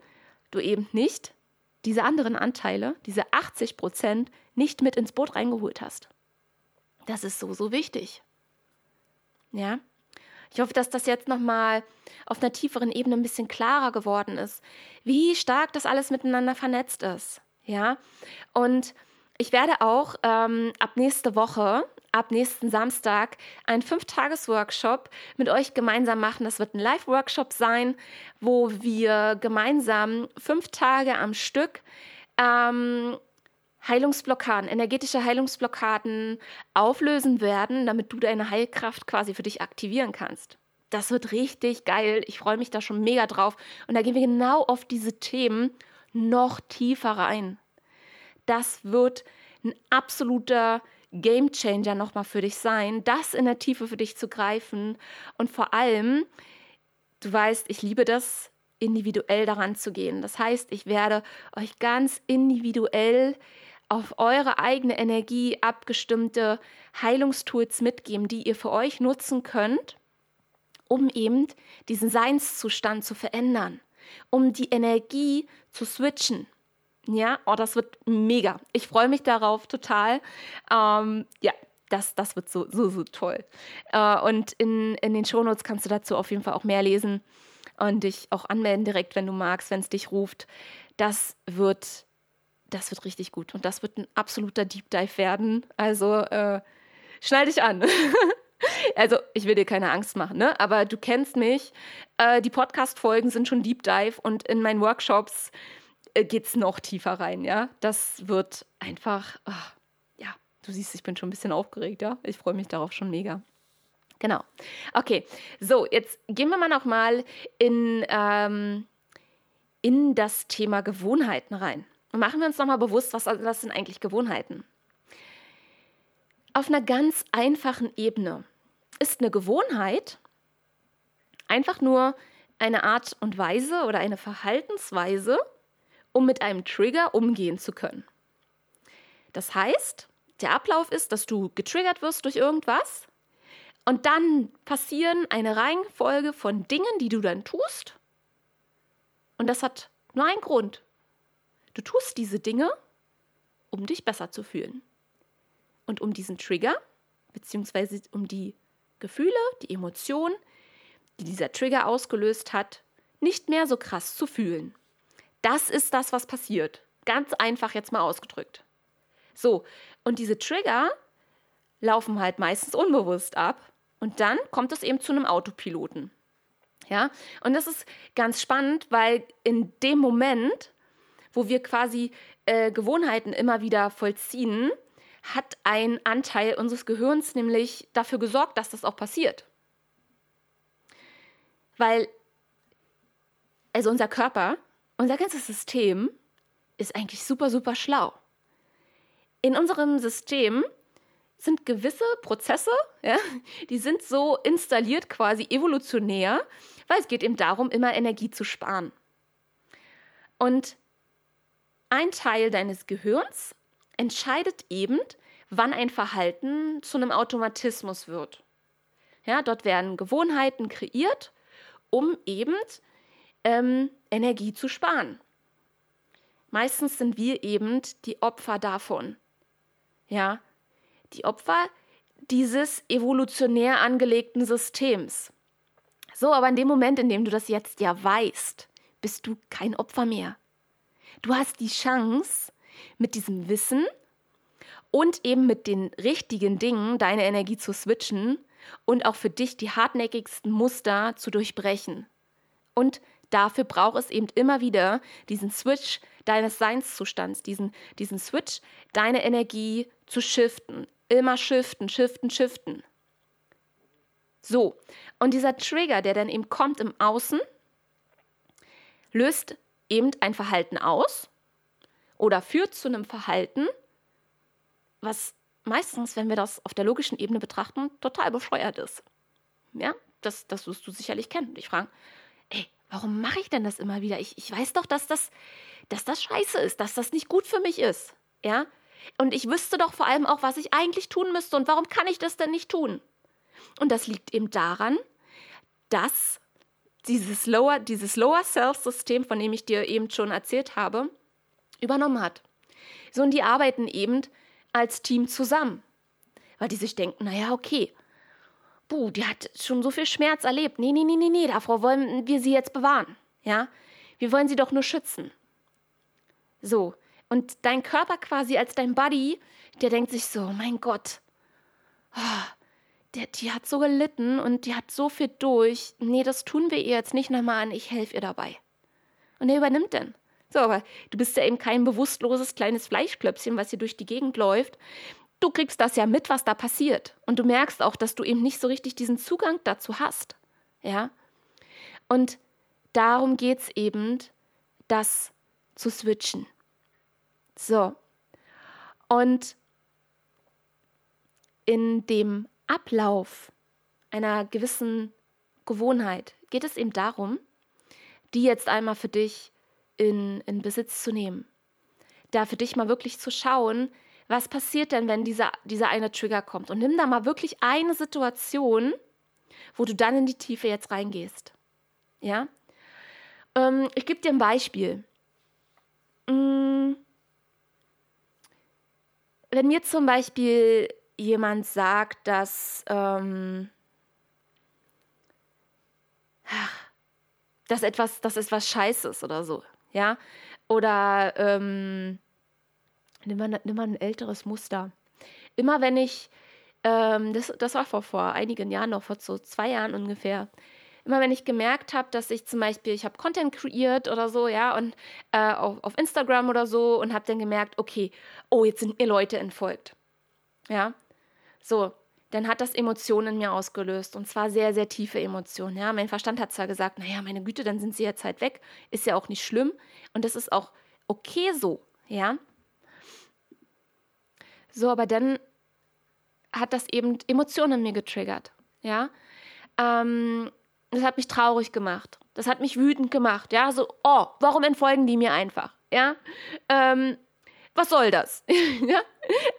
du eben nicht diese anderen Anteile, diese 80 Prozent, nicht mit ins Boot reingeholt hast. Das ist so, so wichtig. Ja. Ich hoffe, dass das jetzt nochmal auf einer tieferen Ebene ein bisschen klarer geworden ist, wie stark das alles miteinander vernetzt ist. Ja. Und ich werde auch ähm, ab nächste Woche, ab nächsten Samstag, einen Fünf-Tages-Workshop mit euch gemeinsam machen. Das wird ein Live-Workshop sein, wo wir gemeinsam fünf Tage am Stück ähm, Heilungsblockaden, energetische Heilungsblockaden auflösen werden, damit du deine Heilkraft quasi für dich aktivieren kannst. Das wird richtig geil. Ich freue mich da schon mega drauf. Und da gehen wir genau auf diese Themen noch tiefer rein. Das wird ein absoluter Game Changer nochmal für dich sein, das in der Tiefe für dich zu greifen. Und vor allem, du weißt, ich liebe das, individuell daran zu gehen. Das heißt, ich werde euch ganz individuell auf eure eigene Energie abgestimmte Heilungstools mitgeben, die ihr für euch nutzen könnt, um eben diesen Seinszustand zu verändern, um die Energie zu switchen. Ja, oh, das wird mega. Ich freue mich darauf total. Ähm, ja, das, das wird so, so, so toll. Äh, und in, in den Shownotes kannst du dazu auf jeden Fall auch mehr lesen und dich auch anmelden direkt, wenn du magst, wenn es dich ruft. Das wird das wird richtig gut. Und das wird ein absoluter Deep Dive werden. Also äh, schnall dich an. [laughs] also ich will dir keine Angst machen, ne? aber du kennst mich. Äh, die Podcast-Folgen sind schon Deep Dive und in meinen Workshops äh, geht es noch tiefer rein. Ja, Das wird einfach, ach, ja, du siehst, ich bin schon ein bisschen aufgeregt. Ja, Ich freue mich darauf schon mega. Genau. Okay, so, jetzt gehen wir mal nochmal in, ähm, in das Thema Gewohnheiten rein. Und machen wir uns nochmal bewusst, was, was sind eigentlich Gewohnheiten? Auf einer ganz einfachen Ebene ist eine Gewohnheit einfach nur eine Art und Weise oder eine Verhaltensweise, um mit einem Trigger umgehen zu können. Das heißt, der Ablauf ist, dass du getriggert wirst durch irgendwas und dann passieren eine Reihenfolge von Dingen, die du dann tust. Und das hat nur einen Grund. Du tust diese Dinge, um dich besser zu fühlen. Und um diesen Trigger, beziehungsweise um die Gefühle, die Emotionen, die dieser Trigger ausgelöst hat, nicht mehr so krass zu fühlen. Das ist das, was passiert. Ganz einfach jetzt mal ausgedrückt. So, und diese Trigger laufen halt meistens unbewusst ab und dann kommt es eben zu einem Autopiloten. Ja, und das ist ganz spannend, weil in dem Moment, wo wir quasi äh, Gewohnheiten immer wieder vollziehen, hat ein Anteil unseres Gehirns nämlich dafür gesorgt, dass das auch passiert. Weil, also unser Körper, unser ganzes System ist eigentlich super, super schlau. In unserem System sind gewisse Prozesse, ja, die sind so installiert quasi evolutionär, weil es geht eben darum, immer Energie zu sparen. Und ein Teil deines Gehirns entscheidet eben, wann ein Verhalten zu einem Automatismus wird. Ja, dort werden Gewohnheiten kreiert, um eben ähm, Energie zu sparen. Meistens sind wir eben die Opfer davon. Ja, die Opfer dieses evolutionär angelegten Systems. So, aber in dem Moment, in dem du das jetzt ja weißt, bist du kein Opfer mehr. Du hast die Chance, mit diesem Wissen und eben mit den richtigen Dingen deine Energie zu switchen und auch für dich die hartnäckigsten Muster zu durchbrechen. Und dafür braucht es eben immer wieder diesen Switch deines Seinszustands, diesen, diesen Switch, deine Energie zu shiften. Immer shiften, shiften, shiften. So, und dieser Trigger, der dann eben kommt im Außen, löst eben ein Verhalten aus oder führt zu einem Verhalten, was meistens, wenn wir das auf der logischen Ebene betrachten, total bescheuert ist. Ja, das, das wirst du sicherlich kennen. Ich frage, ey, warum mache ich denn das immer wieder? Ich, ich weiß doch, dass das, dass das scheiße ist, dass das nicht gut für mich ist. Ja, und ich wüsste doch vor allem auch, was ich eigentlich tun müsste und warum kann ich das denn nicht tun? Und das liegt eben daran, dass dieses Lower, dieses Lower Self-System, von dem ich dir eben schon erzählt habe, übernommen hat. So, und die arbeiten eben als Team zusammen. Weil die sich denken, naja, okay, buh, die hat schon so viel Schmerz erlebt. Nee, nee, nee, nee, nee, davor wollen wir sie jetzt bewahren. Ja, wir wollen sie doch nur schützen. So, und dein Körper quasi als dein Buddy, der denkt sich so, mein Gott, oh, der, die hat so gelitten und die hat so viel durch. Nee, das tun wir ihr jetzt nicht nochmal an, ich helfe ihr dabei. Und er übernimmt dann. So, aber du bist ja eben kein bewusstloses kleines Fleischklöpfchen, was hier durch die Gegend läuft. Du kriegst das ja mit, was da passiert. Und du merkst auch, dass du eben nicht so richtig diesen Zugang dazu hast. Ja? Und darum geht es eben, das zu switchen. So. Und in dem Ablauf einer gewissen Gewohnheit geht es eben darum, die jetzt einmal für dich in, in Besitz zu nehmen. Da für dich mal wirklich zu schauen, was passiert denn, wenn dieser, dieser eine Trigger kommt. Und nimm da mal wirklich eine Situation, wo du dann in die Tiefe jetzt reingehst. Ja? Ähm, ich gebe dir ein Beispiel. Mm. Wenn mir zum Beispiel jemand sagt, dass, ähm, dass etwas, dass etwas scheiße ist oder so, ja. Oder ähm, nimm, mal, nimm mal ein älteres Muster. Immer wenn ich, ähm, das, das war vor, vor einigen Jahren noch, vor so zwei Jahren ungefähr, immer wenn ich gemerkt habe, dass ich zum Beispiel, ich habe Content kreiert oder so, ja, und äh, auf, auf Instagram oder so und habe dann gemerkt, okay, oh, jetzt sind mir Leute entfolgt. Ja, so, dann hat das Emotionen in mir ausgelöst und zwar sehr, sehr tiefe Emotionen. Ja, mein Verstand hat zwar gesagt, naja, meine Güte, dann sind sie jetzt halt weg, ist ja auch nicht schlimm und das ist auch okay so, ja. So, aber dann hat das eben Emotionen in mir getriggert, ja. Ähm, das hat mich traurig gemacht, das hat mich wütend gemacht, ja, so, oh, warum entfolgen die mir einfach, ja. Ähm, was soll das? [laughs] ja?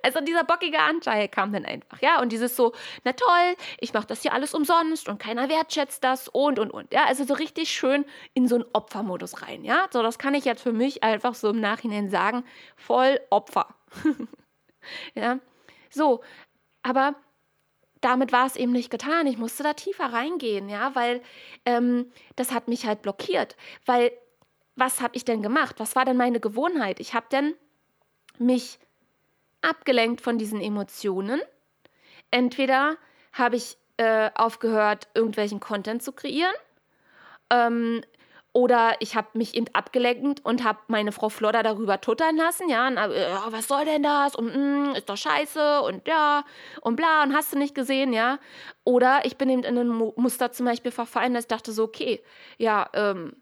Also dieser bockige Anteil kam dann einfach, ja, und dieses so, na toll, ich mache das hier alles umsonst und keiner wertschätzt das und und und, ja, also so richtig schön in so einen Opfermodus rein, ja, so das kann ich jetzt für mich einfach so im Nachhinein sagen, voll Opfer, [laughs] [laughs] ja, so, aber damit war es eben nicht getan. Ich musste da tiefer reingehen, ja, weil ähm, das hat mich halt blockiert. Weil was habe ich denn gemacht? Was war denn meine Gewohnheit? Ich habe dann mich abgelenkt von diesen Emotionen. Entweder habe ich äh, aufgehört, irgendwelchen Content zu kreieren, ähm, oder ich habe mich eben abgelenkt und habe meine Frau Flodder darüber tuttern lassen, ja, und, äh, was soll denn das und mm, ist doch scheiße und ja und bla und hast du nicht gesehen, ja. Oder ich bin eben in ein Muster zum Beispiel verfallen, dass ich dachte so, okay, ja, ähm,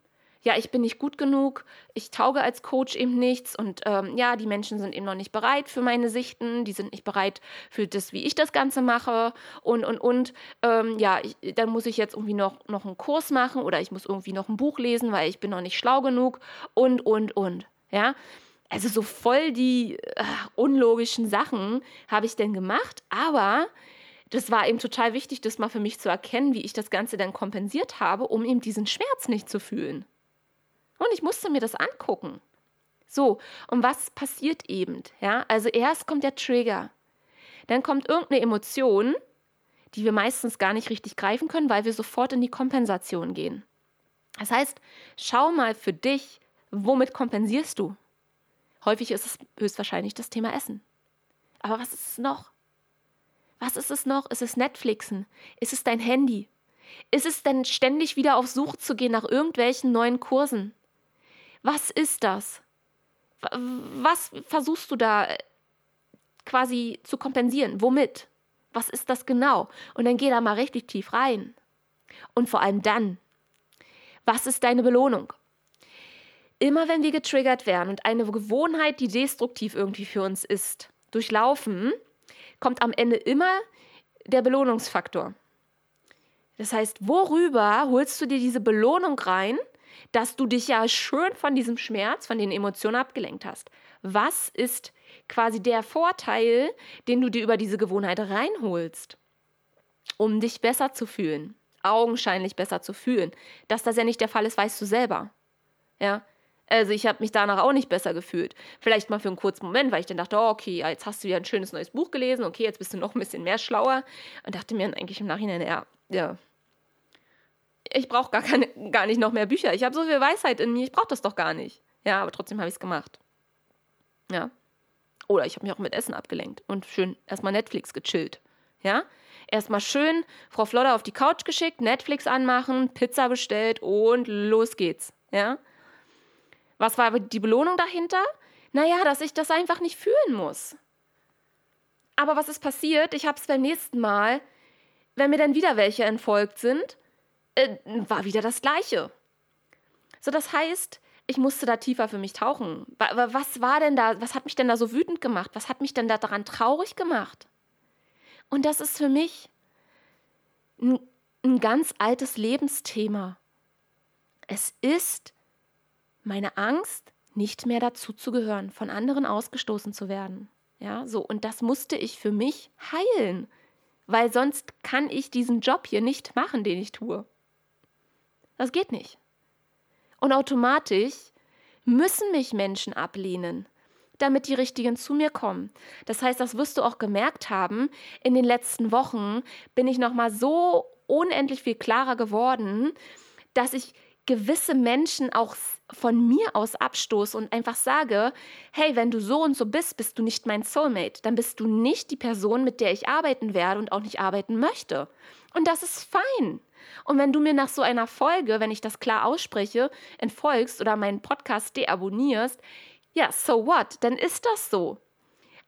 ja, ich bin nicht gut genug, ich tauge als Coach eben nichts und ähm, ja, die Menschen sind eben noch nicht bereit für meine Sichten, die sind nicht bereit für das, wie ich das Ganze mache und, und, und. Ähm, ja, ich, dann muss ich jetzt irgendwie noch, noch einen Kurs machen oder ich muss irgendwie noch ein Buch lesen, weil ich bin noch nicht schlau genug und, und, und. Ja, also so voll die äh, unlogischen Sachen habe ich denn gemacht, aber das war eben total wichtig, das mal für mich zu erkennen, wie ich das Ganze dann kompensiert habe, um eben diesen Schmerz nicht zu fühlen. Und ich musste mir das angucken. So, und was passiert eben? Ja, also erst kommt der Trigger. Dann kommt irgendeine Emotion, die wir meistens gar nicht richtig greifen können, weil wir sofort in die Kompensation gehen. Das heißt, schau mal für dich, womit kompensierst du? Häufig ist es höchstwahrscheinlich das Thema Essen. Aber was ist es noch? Was ist es noch? Ist es Netflixen? Ist es dein Handy? Ist es denn ständig wieder auf Suche zu gehen nach irgendwelchen neuen Kursen? Was ist das? Was versuchst du da äh, quasi zu kompensieren? Womit? Was ist das genau? Und dann geh da mal richtig tief rein. Und vor allem dann, was ist deine Belohnung? Immer wenn wir getriggert werden und eine Gewohnheit, die destruktiv irgendwie für uns ist, durchlaufen, kommt am Ende immer der Belohnungsfaktor. Das heißt, worüber holst du dir diese Belohnung rein, dass du dich ja schön von diesem Schmerz, von den Emotionen abgelenkt hast. Was ist quasi der Vorteil, den du dir über diese Gewohnheit reinholst, um dich besser zu fühlen, augenscheinlich besser zu fühlen? Dass das ja nicht der Fall ist, weißt du selber. Ja, also ich habe mich danach auch nicht besser gefühlt. Vielleicht mal für einen kurzen Moment, weil ich dann dachte, oh, okay, jetzt hast du wieder ein schönes neues Buch gelesen, okay, jetzt bist du noch ein bisschen mehr schlauer. Und dachte mir dann eigentlich im Nachhinein, ja, ja, ich brauche gar, gar nicht noch mehr Bücher. Ich habe so viel Weisheit in mir, ich brauche das doch gar nicht. Ja, aber trotzdem habe ich es gemacht. Ja. Oder ich habe mich auch mit Essen abgelenkt und schön erstmal Netflix gechillt. Ja. Erstmal schön Frau Flodder auf die Couch geschickt, Netflix anmachen, Pizza bestellt und los geht's. Ja. Was war die Belohnung dahinter? Naja, dass ich das einfach nicht fühlen muss. Aber was ist passiert? Ich habe es beim nächsten Mal, wenn mir dann wieder welche entfolgt sind, äh, war wieder das Gleiche. So, das heißt, ich musste da tiefer für mich tauchen. Was war denn da, was hat mich denn da so wütend gemacht? Was hat mich denn da daran traurig gemacht? Und das ist für mich ein, ein ganz altes Lebensthema. Es ist meine Angst, nicht mehr dazuzugehören, von anderen ausgestoßen zu werden. Ja, so. Und das musste ich für mich heilen, weil sonst kann ich diesen Job hier nicht machen, den ich tue. Das geht nicht. Und automatisch müssen mich Menschen ablehnen, damit die richtigen zu mir kommen. Das heißt, das wirst du auch gemerkt haben, in den letzten Wochen bin ich noch mal so unendlich viel klarer geworden, dass ich gewisse Menschen auch von mir aus abstoße und einfach sage, hey, wenn du so und so bist, bist du nicht mein Soulmate, dann bist du nicht die Person, mit der ich arbeiten werde und auch nicht arbeiten möchte. Und das ist fein. Und wenn du mir nach so einer Folge, wenn ich das klar ausspreche, entfolgst oder meinen Podcast deabonnierst, ja, so what? Dann ist das so.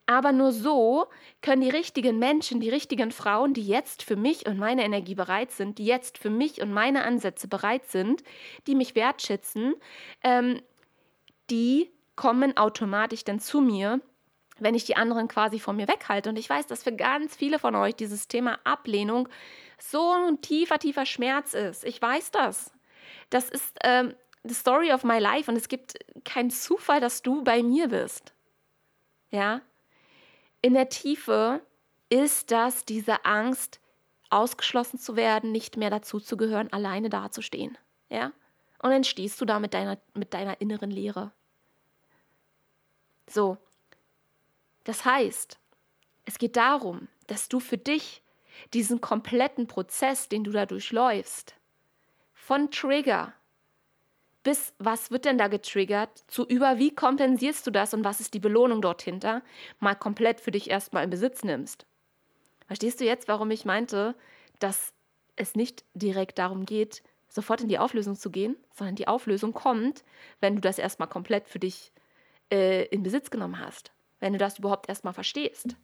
Aber nur so können die richtigen Menschen, die richtigen Frauen, die jetzt für mich und meine Energie bereit sind, die jetzt für mich und meine Ansätze bereit sind, die mich wertschätzen, ähm, die kommen automatisch dann zu mir, wenn ich die anderen quasi von mir weghalte. Und ich weiß, dass für ganz viele von euch dieses Thema Ablehnung so ein tiefer, tiefer Schmerz ist. Ich weiß das. Das ist ähm, the story of my life und es gibt keinen Zufall, dass du bei mir bist. Ja? In der Tiefe ist das diese Angst, ausgeschlossen zu werden, nicht mehr dazuzugehören, alleine dazustehen. Ja? Und dann stehst du da mit deiner, mit deiner inneren Leere. So. Das heißt, es geht darum, dass du für dich diesen kompletten Prozess, den du da durchläufst, von Trigger bis was wird denn da getriggert, zu über wie kompensierst du das und was ist die Belohnung dort hinter, mal komplett für dich erstmal in Besitz nimmst. Verstehst du jetzt, warum ich meinte, dass es nicht direkt darum geht, sofort in die Auflösung zu gehen, sondern die Auflösung kommt, wenn du das erstmal komplett für dich äh, in Besitz genommen hast, wenn du das überhaupt erstmal verstehst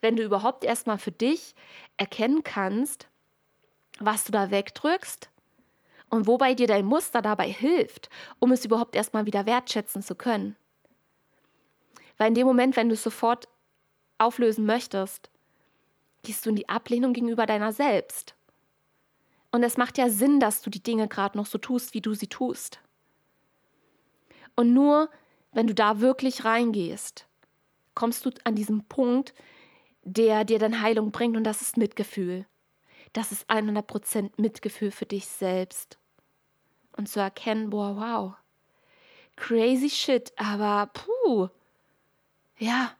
wenn du überhaupt erstmal für dich erkennen kannst, was du da wegdrückst und wobei dir dein Muster dabei hilft, um es überhaupt erstmal wieder wertschätzen zu können. Weil in dem Moment, wenn du es sofort auflösen möchtest, gehst du in die Ablehnung gegenüber deiner selbst. Und es macht ja Sinn, dass du die Dinge gerade noch so tust, wie du sie tust. Und nur wenn du da wirklich reingehst, kommst du an diesen Punkt, der dir dann Heilung bringt und das ist Mitgefühl. Das ist 100% Mitgefühl für dich selbst. Und zu erkennen, boah, wow, crazy shit, aber puh, ja,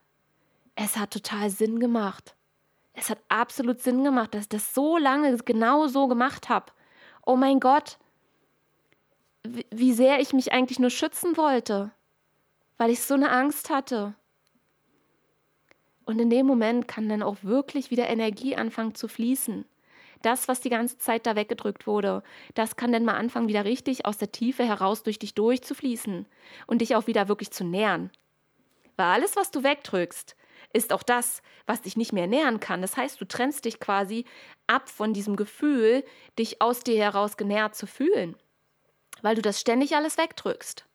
es hat total Sinn gemacht. Es hat absolut Sinn gemacht, dass ich das so lange genau so gemacht habe. Oh mein Gott, wie sehr ich mich eigentlich nur schützen wollte, weil ich so eine Angst hatte. Und in dem Moment kann dann auch wirklich wieder Energie anfangen zu fließen. Das, was die ganze Zeit da weggedrückt wurde, das kann dann mal anfangen, wieder richtig aus der Tiefe heraus durch dich durchzufließen und dich auch wieder wirklich zu nähern. Weil alles, was du wegdrückst, ist auch das, was dich nicht mehr nähern kann. Das heißt, du trennst dich quasi ab von diesem Gefühl, dich aus dir heraus genährt zu fühlen, weil du das ständig alles wegdrückst.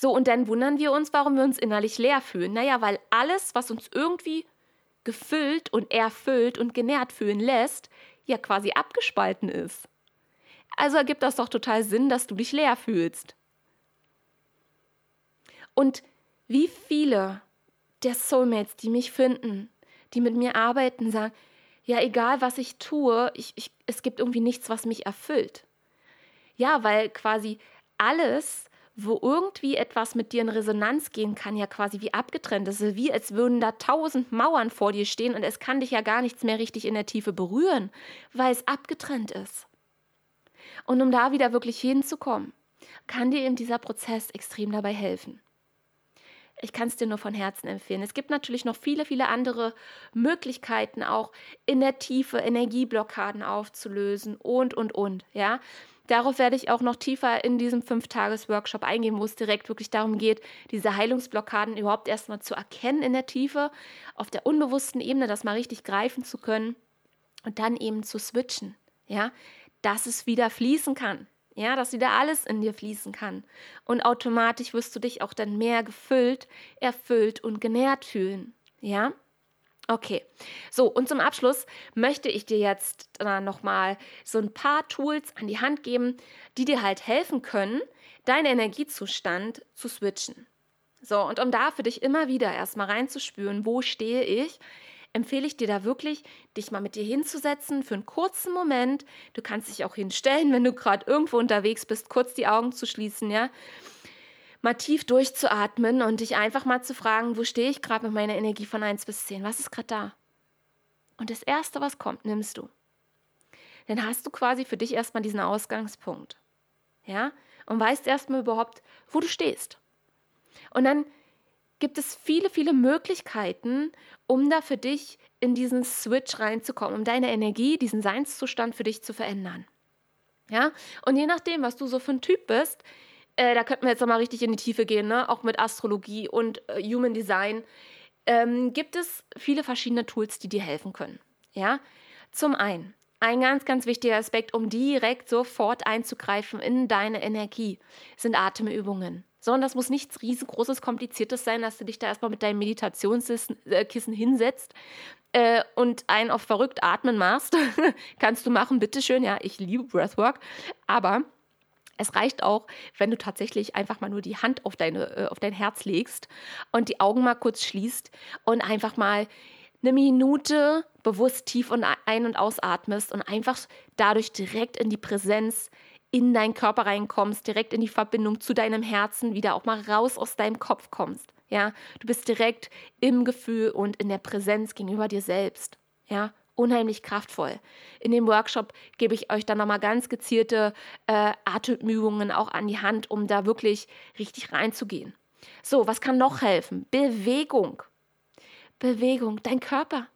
So, und dann wundern wir uns, warum wir uns innerlich leer fühlen. Naja, weil alles, was uns irgendwie gefüllt und erfüllt und genährt fühlen lässt, ja quasi abgespalten ist. Also ergibt das doch total Sinn, dass du dich leer fühlst. Und wie viele der Soulmates, die mich finden, die mit mir arbeiten, sagen, ja, egal was ich tue, ich, ich, es gibt irgendwie nichts, was mich erfüllt. Ja, weil quasi alles, wo irgendwie etwas mit dir in Resonanz gehen kann, ja quasi wie abgetrennt ist. Wie als würden da tausend Mauern vor dir stehen und es kann dich ja gar nichts mehr richtig in der Tiefe berühren, weil es abgetrennt ist. Und um da wieder wirklich hinzukommen, kann dir eben dieser Prozess extrem dabei helfen. Ich kann es dir nur von Herzen empfehlen. Es gibt natürlich noch viele, viele andere Möglichkeiten, auch in der Tiefe Energieblockaden aufzulösen und, und, und. Ja, Darauf werde ich auch noch tiefer in diesem Fünf-Tages-Workshop eingehen, wo es direkt wirklich darum geht, diese Heilungsblockaden überhaupt erstmal zu erkennen in der Tiefe, auf der unbewussten Ebene das mal richtig greifen zu können und dann eben zu switchen, ja, dass es wieder fließen kann, ja, dass wieder alles in dir fließen kann. Und automatisch wirst du dich auch dann mehr gefüllt, erfüllt und genährt fühlen, ja. Okay, so und zum Abschluss möchte ich dir jetzt nochmal so ein paar Tools an die Hand geben, die dir halt helfen können, deinen Energiezustand zu switchen. So, und um da für dich immer wieder erstmal reinzuspüren, wo stehe ich, empfehle ich dir da wirklich, dich mal mit dir hinzusetzen für einen kurzen Moment. Du kannst dich auch hinstellen, [laughs] wenn du gerade irgendwo unterwegs bist, kurz die Augen zu schließen, ja mal tief durchzuatmen und dich einfach mal zu fragen, wo stehe ich gerade mit meiner Energie von 1 bis 10? Was ist gerade da? Und das Erste, was kommt, nimmst du. Dann hast du quasi für dich erstmal diesen Ausgangspunkt. Ja? Und weißt erstmal überhaupt, wo du stehst. Und dann gibt es viele, viele Möglichkeiten, um da für dich in diesen Switch reinzukommen, um deine Energie, diesen Seinszustand für dich zu verändern. Ja? Und je nachdem, was du so für ein Typ bist, äh, da könnten wir jetzt nochmal richtig in die Tiefe gehen, ne? auch mit Astrologie und äh, Human Design, ähm, gibt es viele verschiedene Tools, die dir helfen können. Ja, zum einen, ein ganz, ganz wichtiger Aspekt, um direkt sofort einzugreifen in deine Energie, sind Atemübungen. So, und das muss nichts riesengroßes, kompliziertes sein, dass du dich da erstmal mit deinem Meditationskissen äh, hinsetzt äh, und einen auf verrückt atmen machst. [laughs] Kannst du machen, bitteschön. Ja, ich liebe Breathwork. Aber es reicht auch, wenn du tatsächlich einfach mal nur die Hand auf, deine, äh, auf dein Herz legst und die Augen mal kurz schließt und einfach mal eine Minute bewusst tief und ein- und ausatmest und einfach dadurch direkt in die Präsenz in deinen Körper reinkommst, direkt in die Verbindung zu deinem Herzen, wieder auch mal raus aus deinem Kopf kommst. Ja, du bist direkt im Gefühl und in der Präsenz gegenüber dir selbst. Ja, unheimlich kraftvoll. In dem Workshop gebe ich euch dann nochmal ganz gezielte äh, Atemübungen auch an die Hand, um da wirklich richtig reinzugehen. So, was kann noch helfen? Bewegung. Bewegung, dein Körper,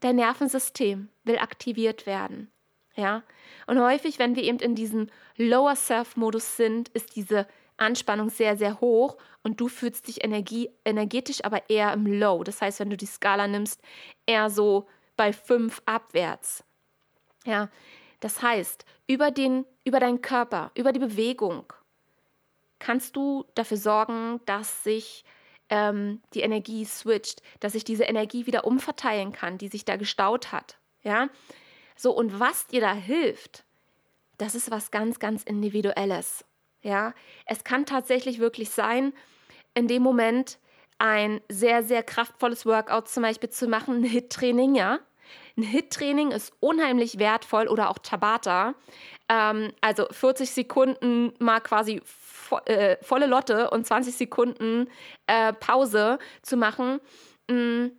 dein Nervensystem will aktiviert werden. Ja? Und häufig, wenn wir eben in diesem Lower Self-Modus sind, ist diese Anspannung sehr, sehr hoch und du fühlst dich Energie, energetisch aber eher im Low. Das heißt, wenn du die Skala nimmst, eher so bei fünf abwärts. Ja, Das heißt, über, den, über deinen Körper, über die Bewegung kannst du dafür sorgen, dass sich ähm, die Energie switcht, dass ich diese Energie wieder umverteilen kann, die sich da gestaut hat. Ja, so und was dir da hilft, das ist was ganz, ganz Individuelles. Ja, es kann tatsächlich wirklich sein, in dem Moment ein sehr, sehr kraftvolles Workout zum Beispiel zu machen, ein Hit-Training, ja. Ein Hit-Training ist unheimlich wertvoll oder auch Tabata. Ähm, also 40 Sekunden mal quasi vo äh, volle Lotte und 20 Sekunden äh, Pause zu machen. Mh, mm,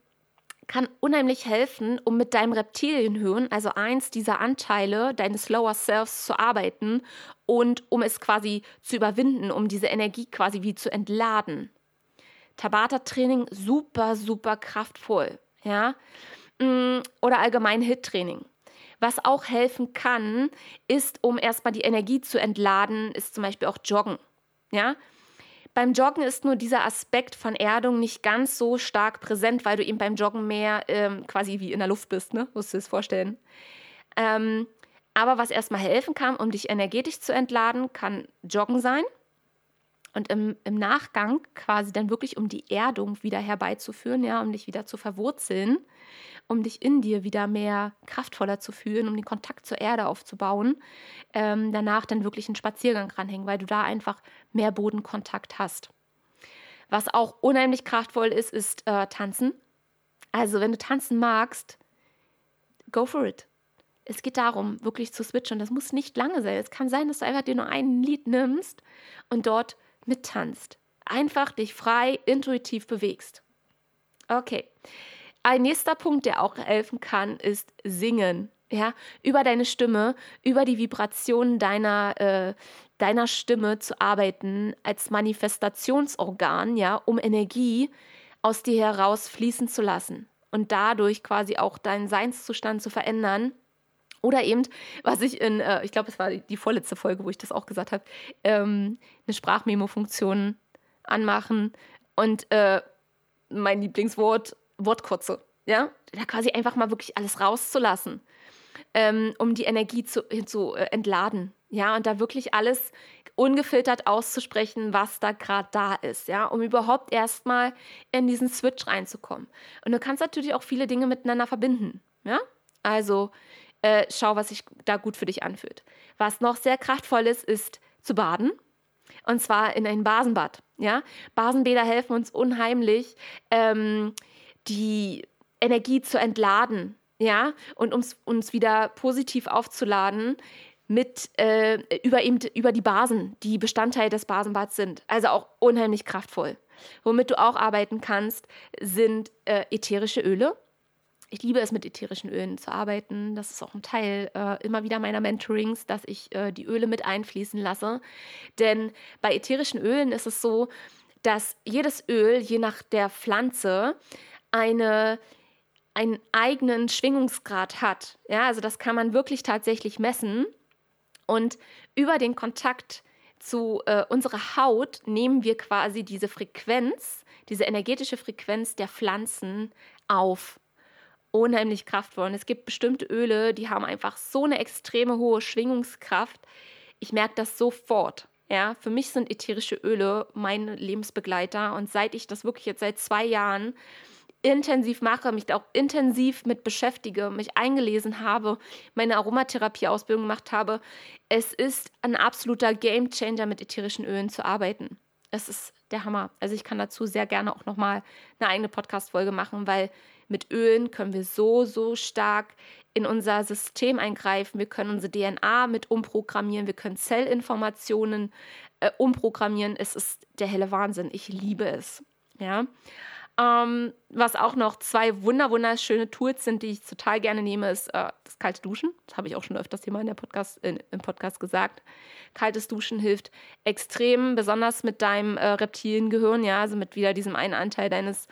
kann unheimlich helfen, um mit deinem Reptilienhirn, also eins dieser Anteile deines Lower Selves zu arbeiten und um es quasi zu überwinden, um diese Energie quasi wie zu entladen. Tabata-Training super, super kraftvoll, ja. Mm, oder allgemein HIT-Training. Was auch helfen kann, ist, um erstmal die Energie zu entladen, ist zum Beispiel auch Joggen, ja. Beim Joggen ist nur dieser Aspekt von Erdung nicht ganz so stark präsent, weil du eben beim Joggen mehr ähm, quasi wie in der Luft bist, ne? Musst du dir das vorstellen. Ähm, aber was erstmal helfen kann, um dich energetisch zu entladen, kann Joggen sein. Und im, im Nachgang quasi dann wirklich, um die Erdung wieder herbeizuführen, ja, um dich wieder zu verwurzeln, um dich in dir wieder mehr kraftvoller zu fühlen, um den Kontakt zur Erde aufzubauen, ähm, danach dann wirklich einen Spaziergang ranhängen, weil du da einfach mehr Bodenkontakt hast. Was auch unheimlich kraftvoll ist, ist äh, Tanzen. Also wenn du tanzen magst, go for it. Es geht darum, wirklich zu switchen. Das muss nicht lange sein. Es kann sein, dass du einfach dir nur ein Lied nimmst und dort mittanzt. Einfach dich frei, intuitiv bewegst. Okay. Ein nächster Punkt, der auch helfen kann, ist Singen. Ja, über deine Stimme, über die Vibration deiner, äh, deiner Stimme zu arbeiten als Manifestationsorgan, ja, um Energie aus dir heraus fließen zu lassen und dadurch quasi auch deinen Seinszustand zu verändern. Oder eben, was ich in, äh, ich glaube, es war die vorletzte Folge, wo ich das auch gesagt habe, ähm, eine Sprachmemo-Funktion anmachen und äh, mein Lieblingswort Wortkurze, ja, da quasi einfach mal wirklich alles rauszulassen, ähm, um die Energie zu, zu äh, entladen, ja, und da wirklich alles ungefiltert auszusprechen, was da gerade da ist, ja, um überhaupt erstmal in diesen Switch reinzukommen. Und du kannst natürlich auch viele Dinge miteinander verbinden, ja, also äh, schau, was sich da gut für dich anfühlt. Was noch sehr kraftvoll ist, ist zu baden. Und zwar in ein Basenbad. Ja? Basenbäder helfen uns unheimlich, ähm, die Energie zu entladen, ja, und uns, uns wieder positiv aufzuladen mit äh, über eben über die Basen, die Bestandteil des Basenbads sind. Also auch unheimlich kraftvoll. Womit du auch arbeiten kannst, sind äh, ätherische Öle. Ich liebe es, mit ätherischen Ölen zu arbeiten. Das ist auch ein Teil äh, immer wieder meiner Mentorings, dass ich äh, die Öle mit einfließen lasse. Denn bei ätherischen Ölen ist es so, dass jedes Öl, je nach der Pflanze, eine, einen eigenen Schwingungsgrad hat. Ja, also das kann man wirklich tatsächlich messen. Und über den Kontakt zu äh, unserer Haut nehmen wir quasi diese Frequenz, diese energetische Frequenz der Pflanzen auf. Unheimlich kraftvoll. Und es gibt bestimmte Öle, die haben einfach so eine extreme hohe Schwingungskraft. Ich merke das sofort. Ja, für mich sind ätherische Öle mein Lebensbegleiter. Und seit ich das wirklich jetzt seit zwei Jahren intensiv mache, mich auch intensiv mit beschäftige, mich eingelesen habe, meine Aromatherapie-Ausbildung gemacht habe, es ist ein absoluter Gamechanger, mit ätherischen Ölen zu arbeiten. Es ist der Hammer. Also ich kann dazu sehr gerne auch nochmal eine eigene Podcast-Folge machen, weil mit Ölen können wir so, so stark in unser System eingreifen. Wir können unsere DNA mit umprogrammieren, wir können Zellinformationen äh, umprogrammieren. Es ist der helle Wahnsinn. Ich liebe es. Ja. Ähm, was auch noch zwei wunder wunderschöne Tools sind, die ich total gerne nehme, ist äh, das kalte Duschen. Das habe ich auch schon öfters hier mal in der Podcast, in, im Podcast gesagt. Kaltes Duschen hilft extrem, besonders mit deinem äh, Reptiliengehirn, ja, also mit wieder diesem einen Anteil deines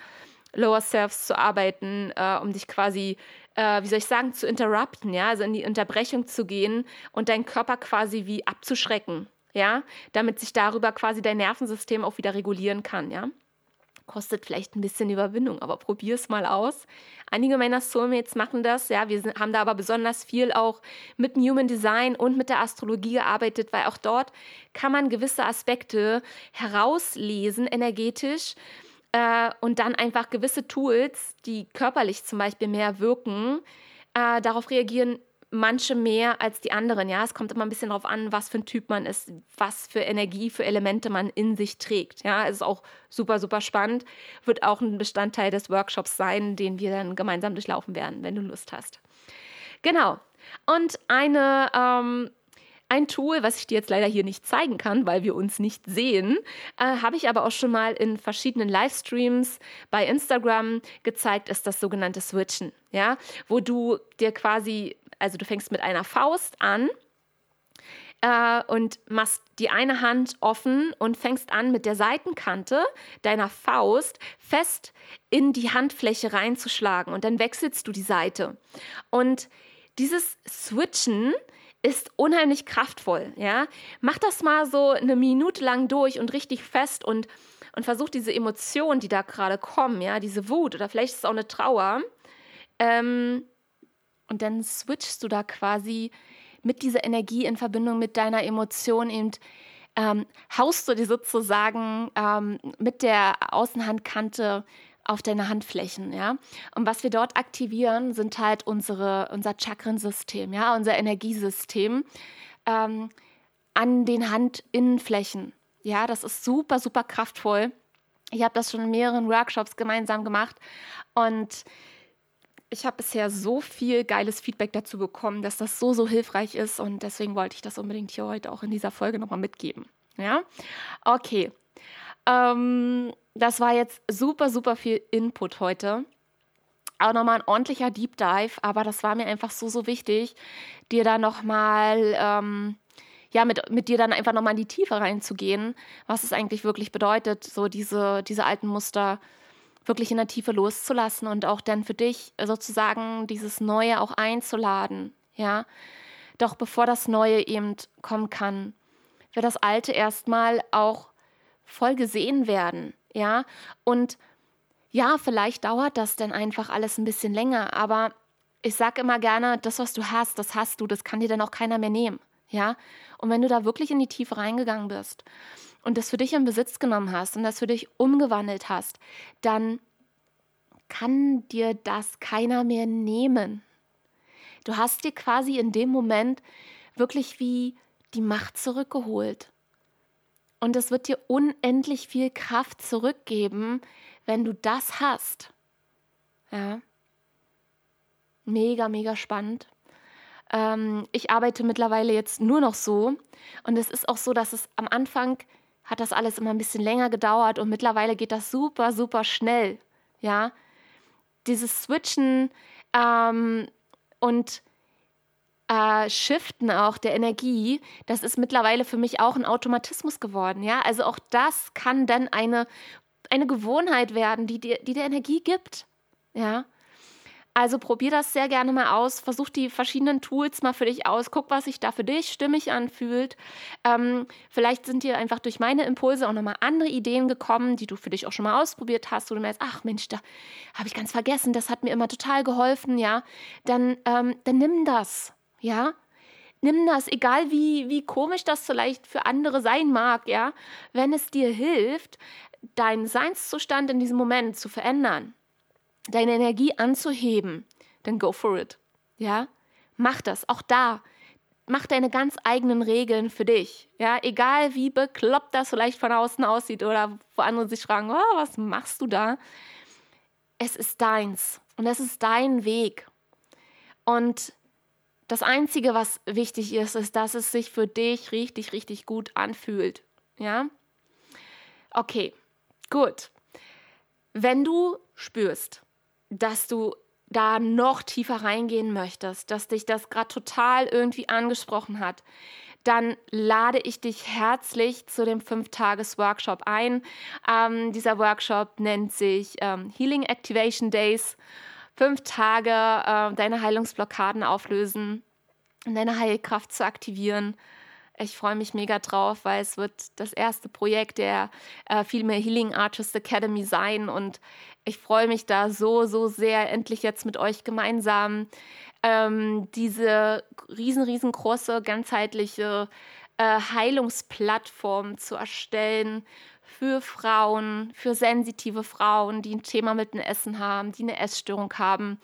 Lower Selves zu arbeiten, äh, um dich quasi, äh, wie soll ich sagen, zu interrupten, ja, also in die Unterbrechung zu gehen und deinen Körper quasi wie abzuschrecken, ja, damit sich darüber quasi dein Nervensystem auch wieder regulieren kann, ja. Kostet vielleicht ein bisschen Überwindung, aber probier es mal aus. Einige meiner Soulmates machen das, ja. Wir sind, haben da aber besonders viel auch mit dem Human Design und mit der Astrologie gearbeitet, weil auch dort kann man gewisse Aspekte herauslesen, energetisch. Äh, und dann einfach gewisse Tools, die körperlich zum Beispiel mehr wirken, äh, darauf reagieren manche mehr als die anderen. Ja, es kommt immer ein bisschen darauf an, was für ein Typ man ist, was für Energie, für Elemente man in sich trägt. Ja, es ist auch super, super spannend. Wird auch ein Bestandteil des Workshops sein, den wir dann gemeinsam durchlaufen werden, wenn du Lust hast. Genau. Und eine ähm, ein Tool, was ich dir jetzt leider hier nicht zeigen kann, weil wir uns nicht sehen, äh, habe ich aber auch schon mal in verschiedenen Livestreams bei Instagram gezeigt, ist das sogenannte Switchen, ja, wo du dir quasi, also du fängst mit einer Faust an äh, und machst die eine Hand offen und fängst an, mit der Seitenkante deiner Faust fest in die Handfläche reinzuschlagen und dann wechselst du die Seite. Und dieses Switchen ist unheimlich kraftvoll, ja. Mach das mal so eine Minute lang durch und richtig fest und, und versuch diese Emotionen, die da gerade kommen, ja, diese Wut oder vielleicht ist es auch eine Trauer, ähm, und dann switchst du da quasi mit dieser Energie in Verbindung mit deiner Emotion eben ähm, haust du dir sozusagen ähm, mit der Außenhandkante auf deine Handflächen, ja. Und was wir dort aktivieren, sind halt unsere, unser Chakrensystem, ja, unser Energiesystem ähm, an den Handinnenflächen. Ja, das ist super, super kraftvoll. Ich habe das schon in mehreren Workshops gemeinsam gemacht und ich habe bisher so viel geiles Feedback dazu bekommen, dass das so, so hilfreich ist und deswegen wollte ich das unbedingt hier heute auch in dieser Folge nochmal mitgeben. Ja, okay. Ähm, das war jetzt super, super viel Input heute. Auch nochmal ein ordentlicher Deep Dive, aber das war mir einfach so, so wichtig, dir da nochmal, ähm, ja, mit, mit dir dann einfach nochmal in die Tiefe reinzugehen, was es eigentlich wirklich bedeutet, so diese, diese alten Muster wirklich in der Tiefe loszulassen und auch dann für dich sozusagen dieses Neue auch einzuladen, ja. Doch bevor das Neue eben kommen kann, wird das Alte erstmal auch voll gesehen werden, ja. Und ja, vielleicht dauert das dann einfach alles ein bisschen länger, aber ich sage immer gerne, das, was du hast, das hast du, das kann dir dann auch keiner mehr nehmen, ja. Und wenn du da wirklich in die Tiefe reingegangen bist und das für dich in Besitz genommen hast und das für dich umgewandelt hast, dann kann dir das keiner mehr nehmen. Du hast dir quasi in dem Moment wirklich wie die Macht zurückgeholt. Und es wird dir unendlich viel Kraft zurückgeben, wenn du das hast. Ja. Mega, mega spannend. Ähm, ich arbeite mittlerweile jetzt nur noch so. Und es ist auch so, dass es am Anfang hat das alles immer ein bisschen länger gedauert und mittlerweile geht das super, super schnell. Ja. Dieses Switchen ähm, und äh, Shiften auch der Energie, das ist mittlerweile für mich auch ein Automatismus geworden. Ja, also auch das kann dann eine, eine Gewohnheit werden, die dir, die dir Energie gibt. Ja. Also probier das sehr gerne mal aus. Versuch die verschiedenen Tools mal für dich aus. Guck, was sich da für dich stimmig anfühlt. Ähm, vielleicht sind dir einfach durch meine Impulse auch nochmal andere Ideen gekommen, die du für dich auch schon mal ausprobiert hast, wo du merkst, ach Mensch, da habe ich ganz vergessen, das hat mir immer total geholfen, ja. Dann, ähm, dann nimm das. Ja, nimm das, egal wie, wie komisch das vielleicht für andere sein mag, ja, wenn es dir hilft, deinen Seinszustand in diesem Moment zu verändern, deine Energie anzuheben, dann go for it. Ja, mach das, auch da. Mach deine ganz eigenen Regeln für dich. Ja, egal wie bekloppt das vielleicht von außen aussieht oder wo andere sich fragen, oh, was machst du da? Es ist deins und es ist dein Weg. Und das Einzige, was wichtig ist, ist, dass es sich für dich richtig, richtig gut anfühlt. Ja? Okay, gut. Wenn du spürst, dass du da noch tiefer reingehen möchtest, dass dich das gerade total irgendwie angesprochen hat, dann lade ich dich herzlich zu dem 5-Tages-Workshop ein. Ähm, dieser Workshop nennt sich ähm, Healing Activation Days fünf Tage äh, deine Heilungsblockaden auflösen deine Heilkraft zu aktivieren. Ich freue mich mega drauf, weil es wird das erste Projekt der äh, Female Healing Artist Academy sein und ich freue mich da so, so sehr, endlich jetzt mit euch gemeinsam ähm, diese riesen, riesengroße, ganzheitliche äh, Heilungsplattform zu erstellen für Frauen, für sensitive Frauen, die ein Thema mit dem Essen haben, die eine Essstörung haben.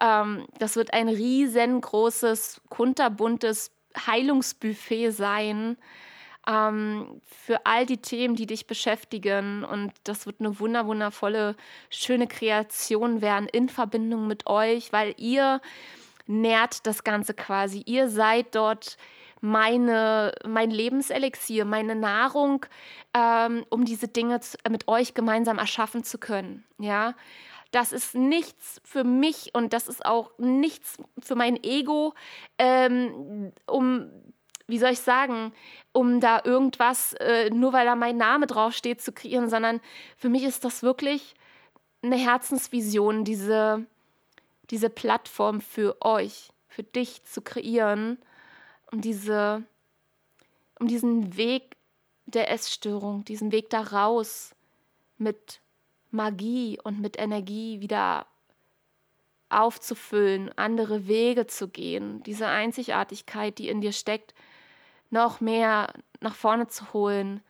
Ähm, das wird ein riesengroßes, kunterbuntes Heilungsbuffet sein ähm, für all die Themen, die dich beschäftigen. Und das wird eine wunder, wundervolle, schöne Kreation werden in Verbindung mit euch, weil ihr nährt das Ganze quasi. Ihr seid dort meine, mein Lebenselixier, meine Nahrung, ähm, um diese Dinge zu, mit euch gemeinsam erschaffen zu können. Ja, das ist nichts für mich und das ist auch nichts für mein Ego, ähm, um, wie soll ich sagen, um da irgendwas, äh, nur weil da mein Name draufsteht, zu kreieren, sondern für mich ist das wirklich eine Herzensvision, diese, diese Plattform für euch, für dich zu kreieren, um diese, um diesen Weg der Essstörung, diesen Weg da raus mit Magie und mit Energie wieder aufzufüllen, andere Wege zu gehen, diese Einzigartigkeit, die in dir steckt, noch mehr nach vorne zu holen,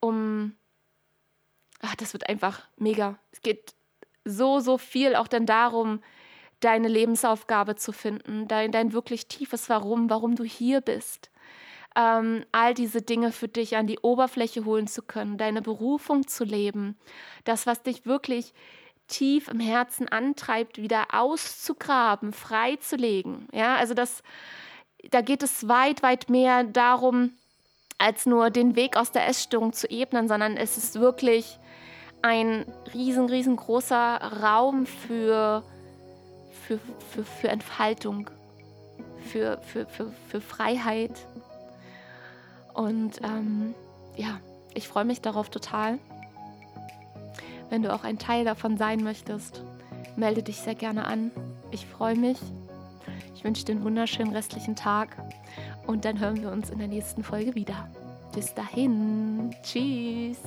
um, ach, das wird einfach mega. Es geht so, so viel auch dann darum, deine Lebensaufgabe zu finden, dein, dein wirklich tiefes Warum, warum du hier bist. Ähm, all diese Dinge für dich an die Oberfläche holen zu können, deine Berufung zu leben, das, was dich wirklich tief im Herzen antreibt, wieder auszugraben, freizulegen. Ja, also das, da geht es weit, weit mehr darum, als nur den Weg aus der Essstörung zu ebnen, sondern es ist wirklich ein riesen, riesengroßer Raum für für, für, für Entfaltung, für, für, für, für Freiheit. Und ähm, ja, ich freue mich darauf total. Wenn du auch ein Teil davon sein möchtest, melde dich sehr gerne an. Ich freue mich. Ich wünsche dir einen wunderschönen restlichen Tag und dann hören wir uns in der nächsten Folge wieder. Bis dahin. Tschüss.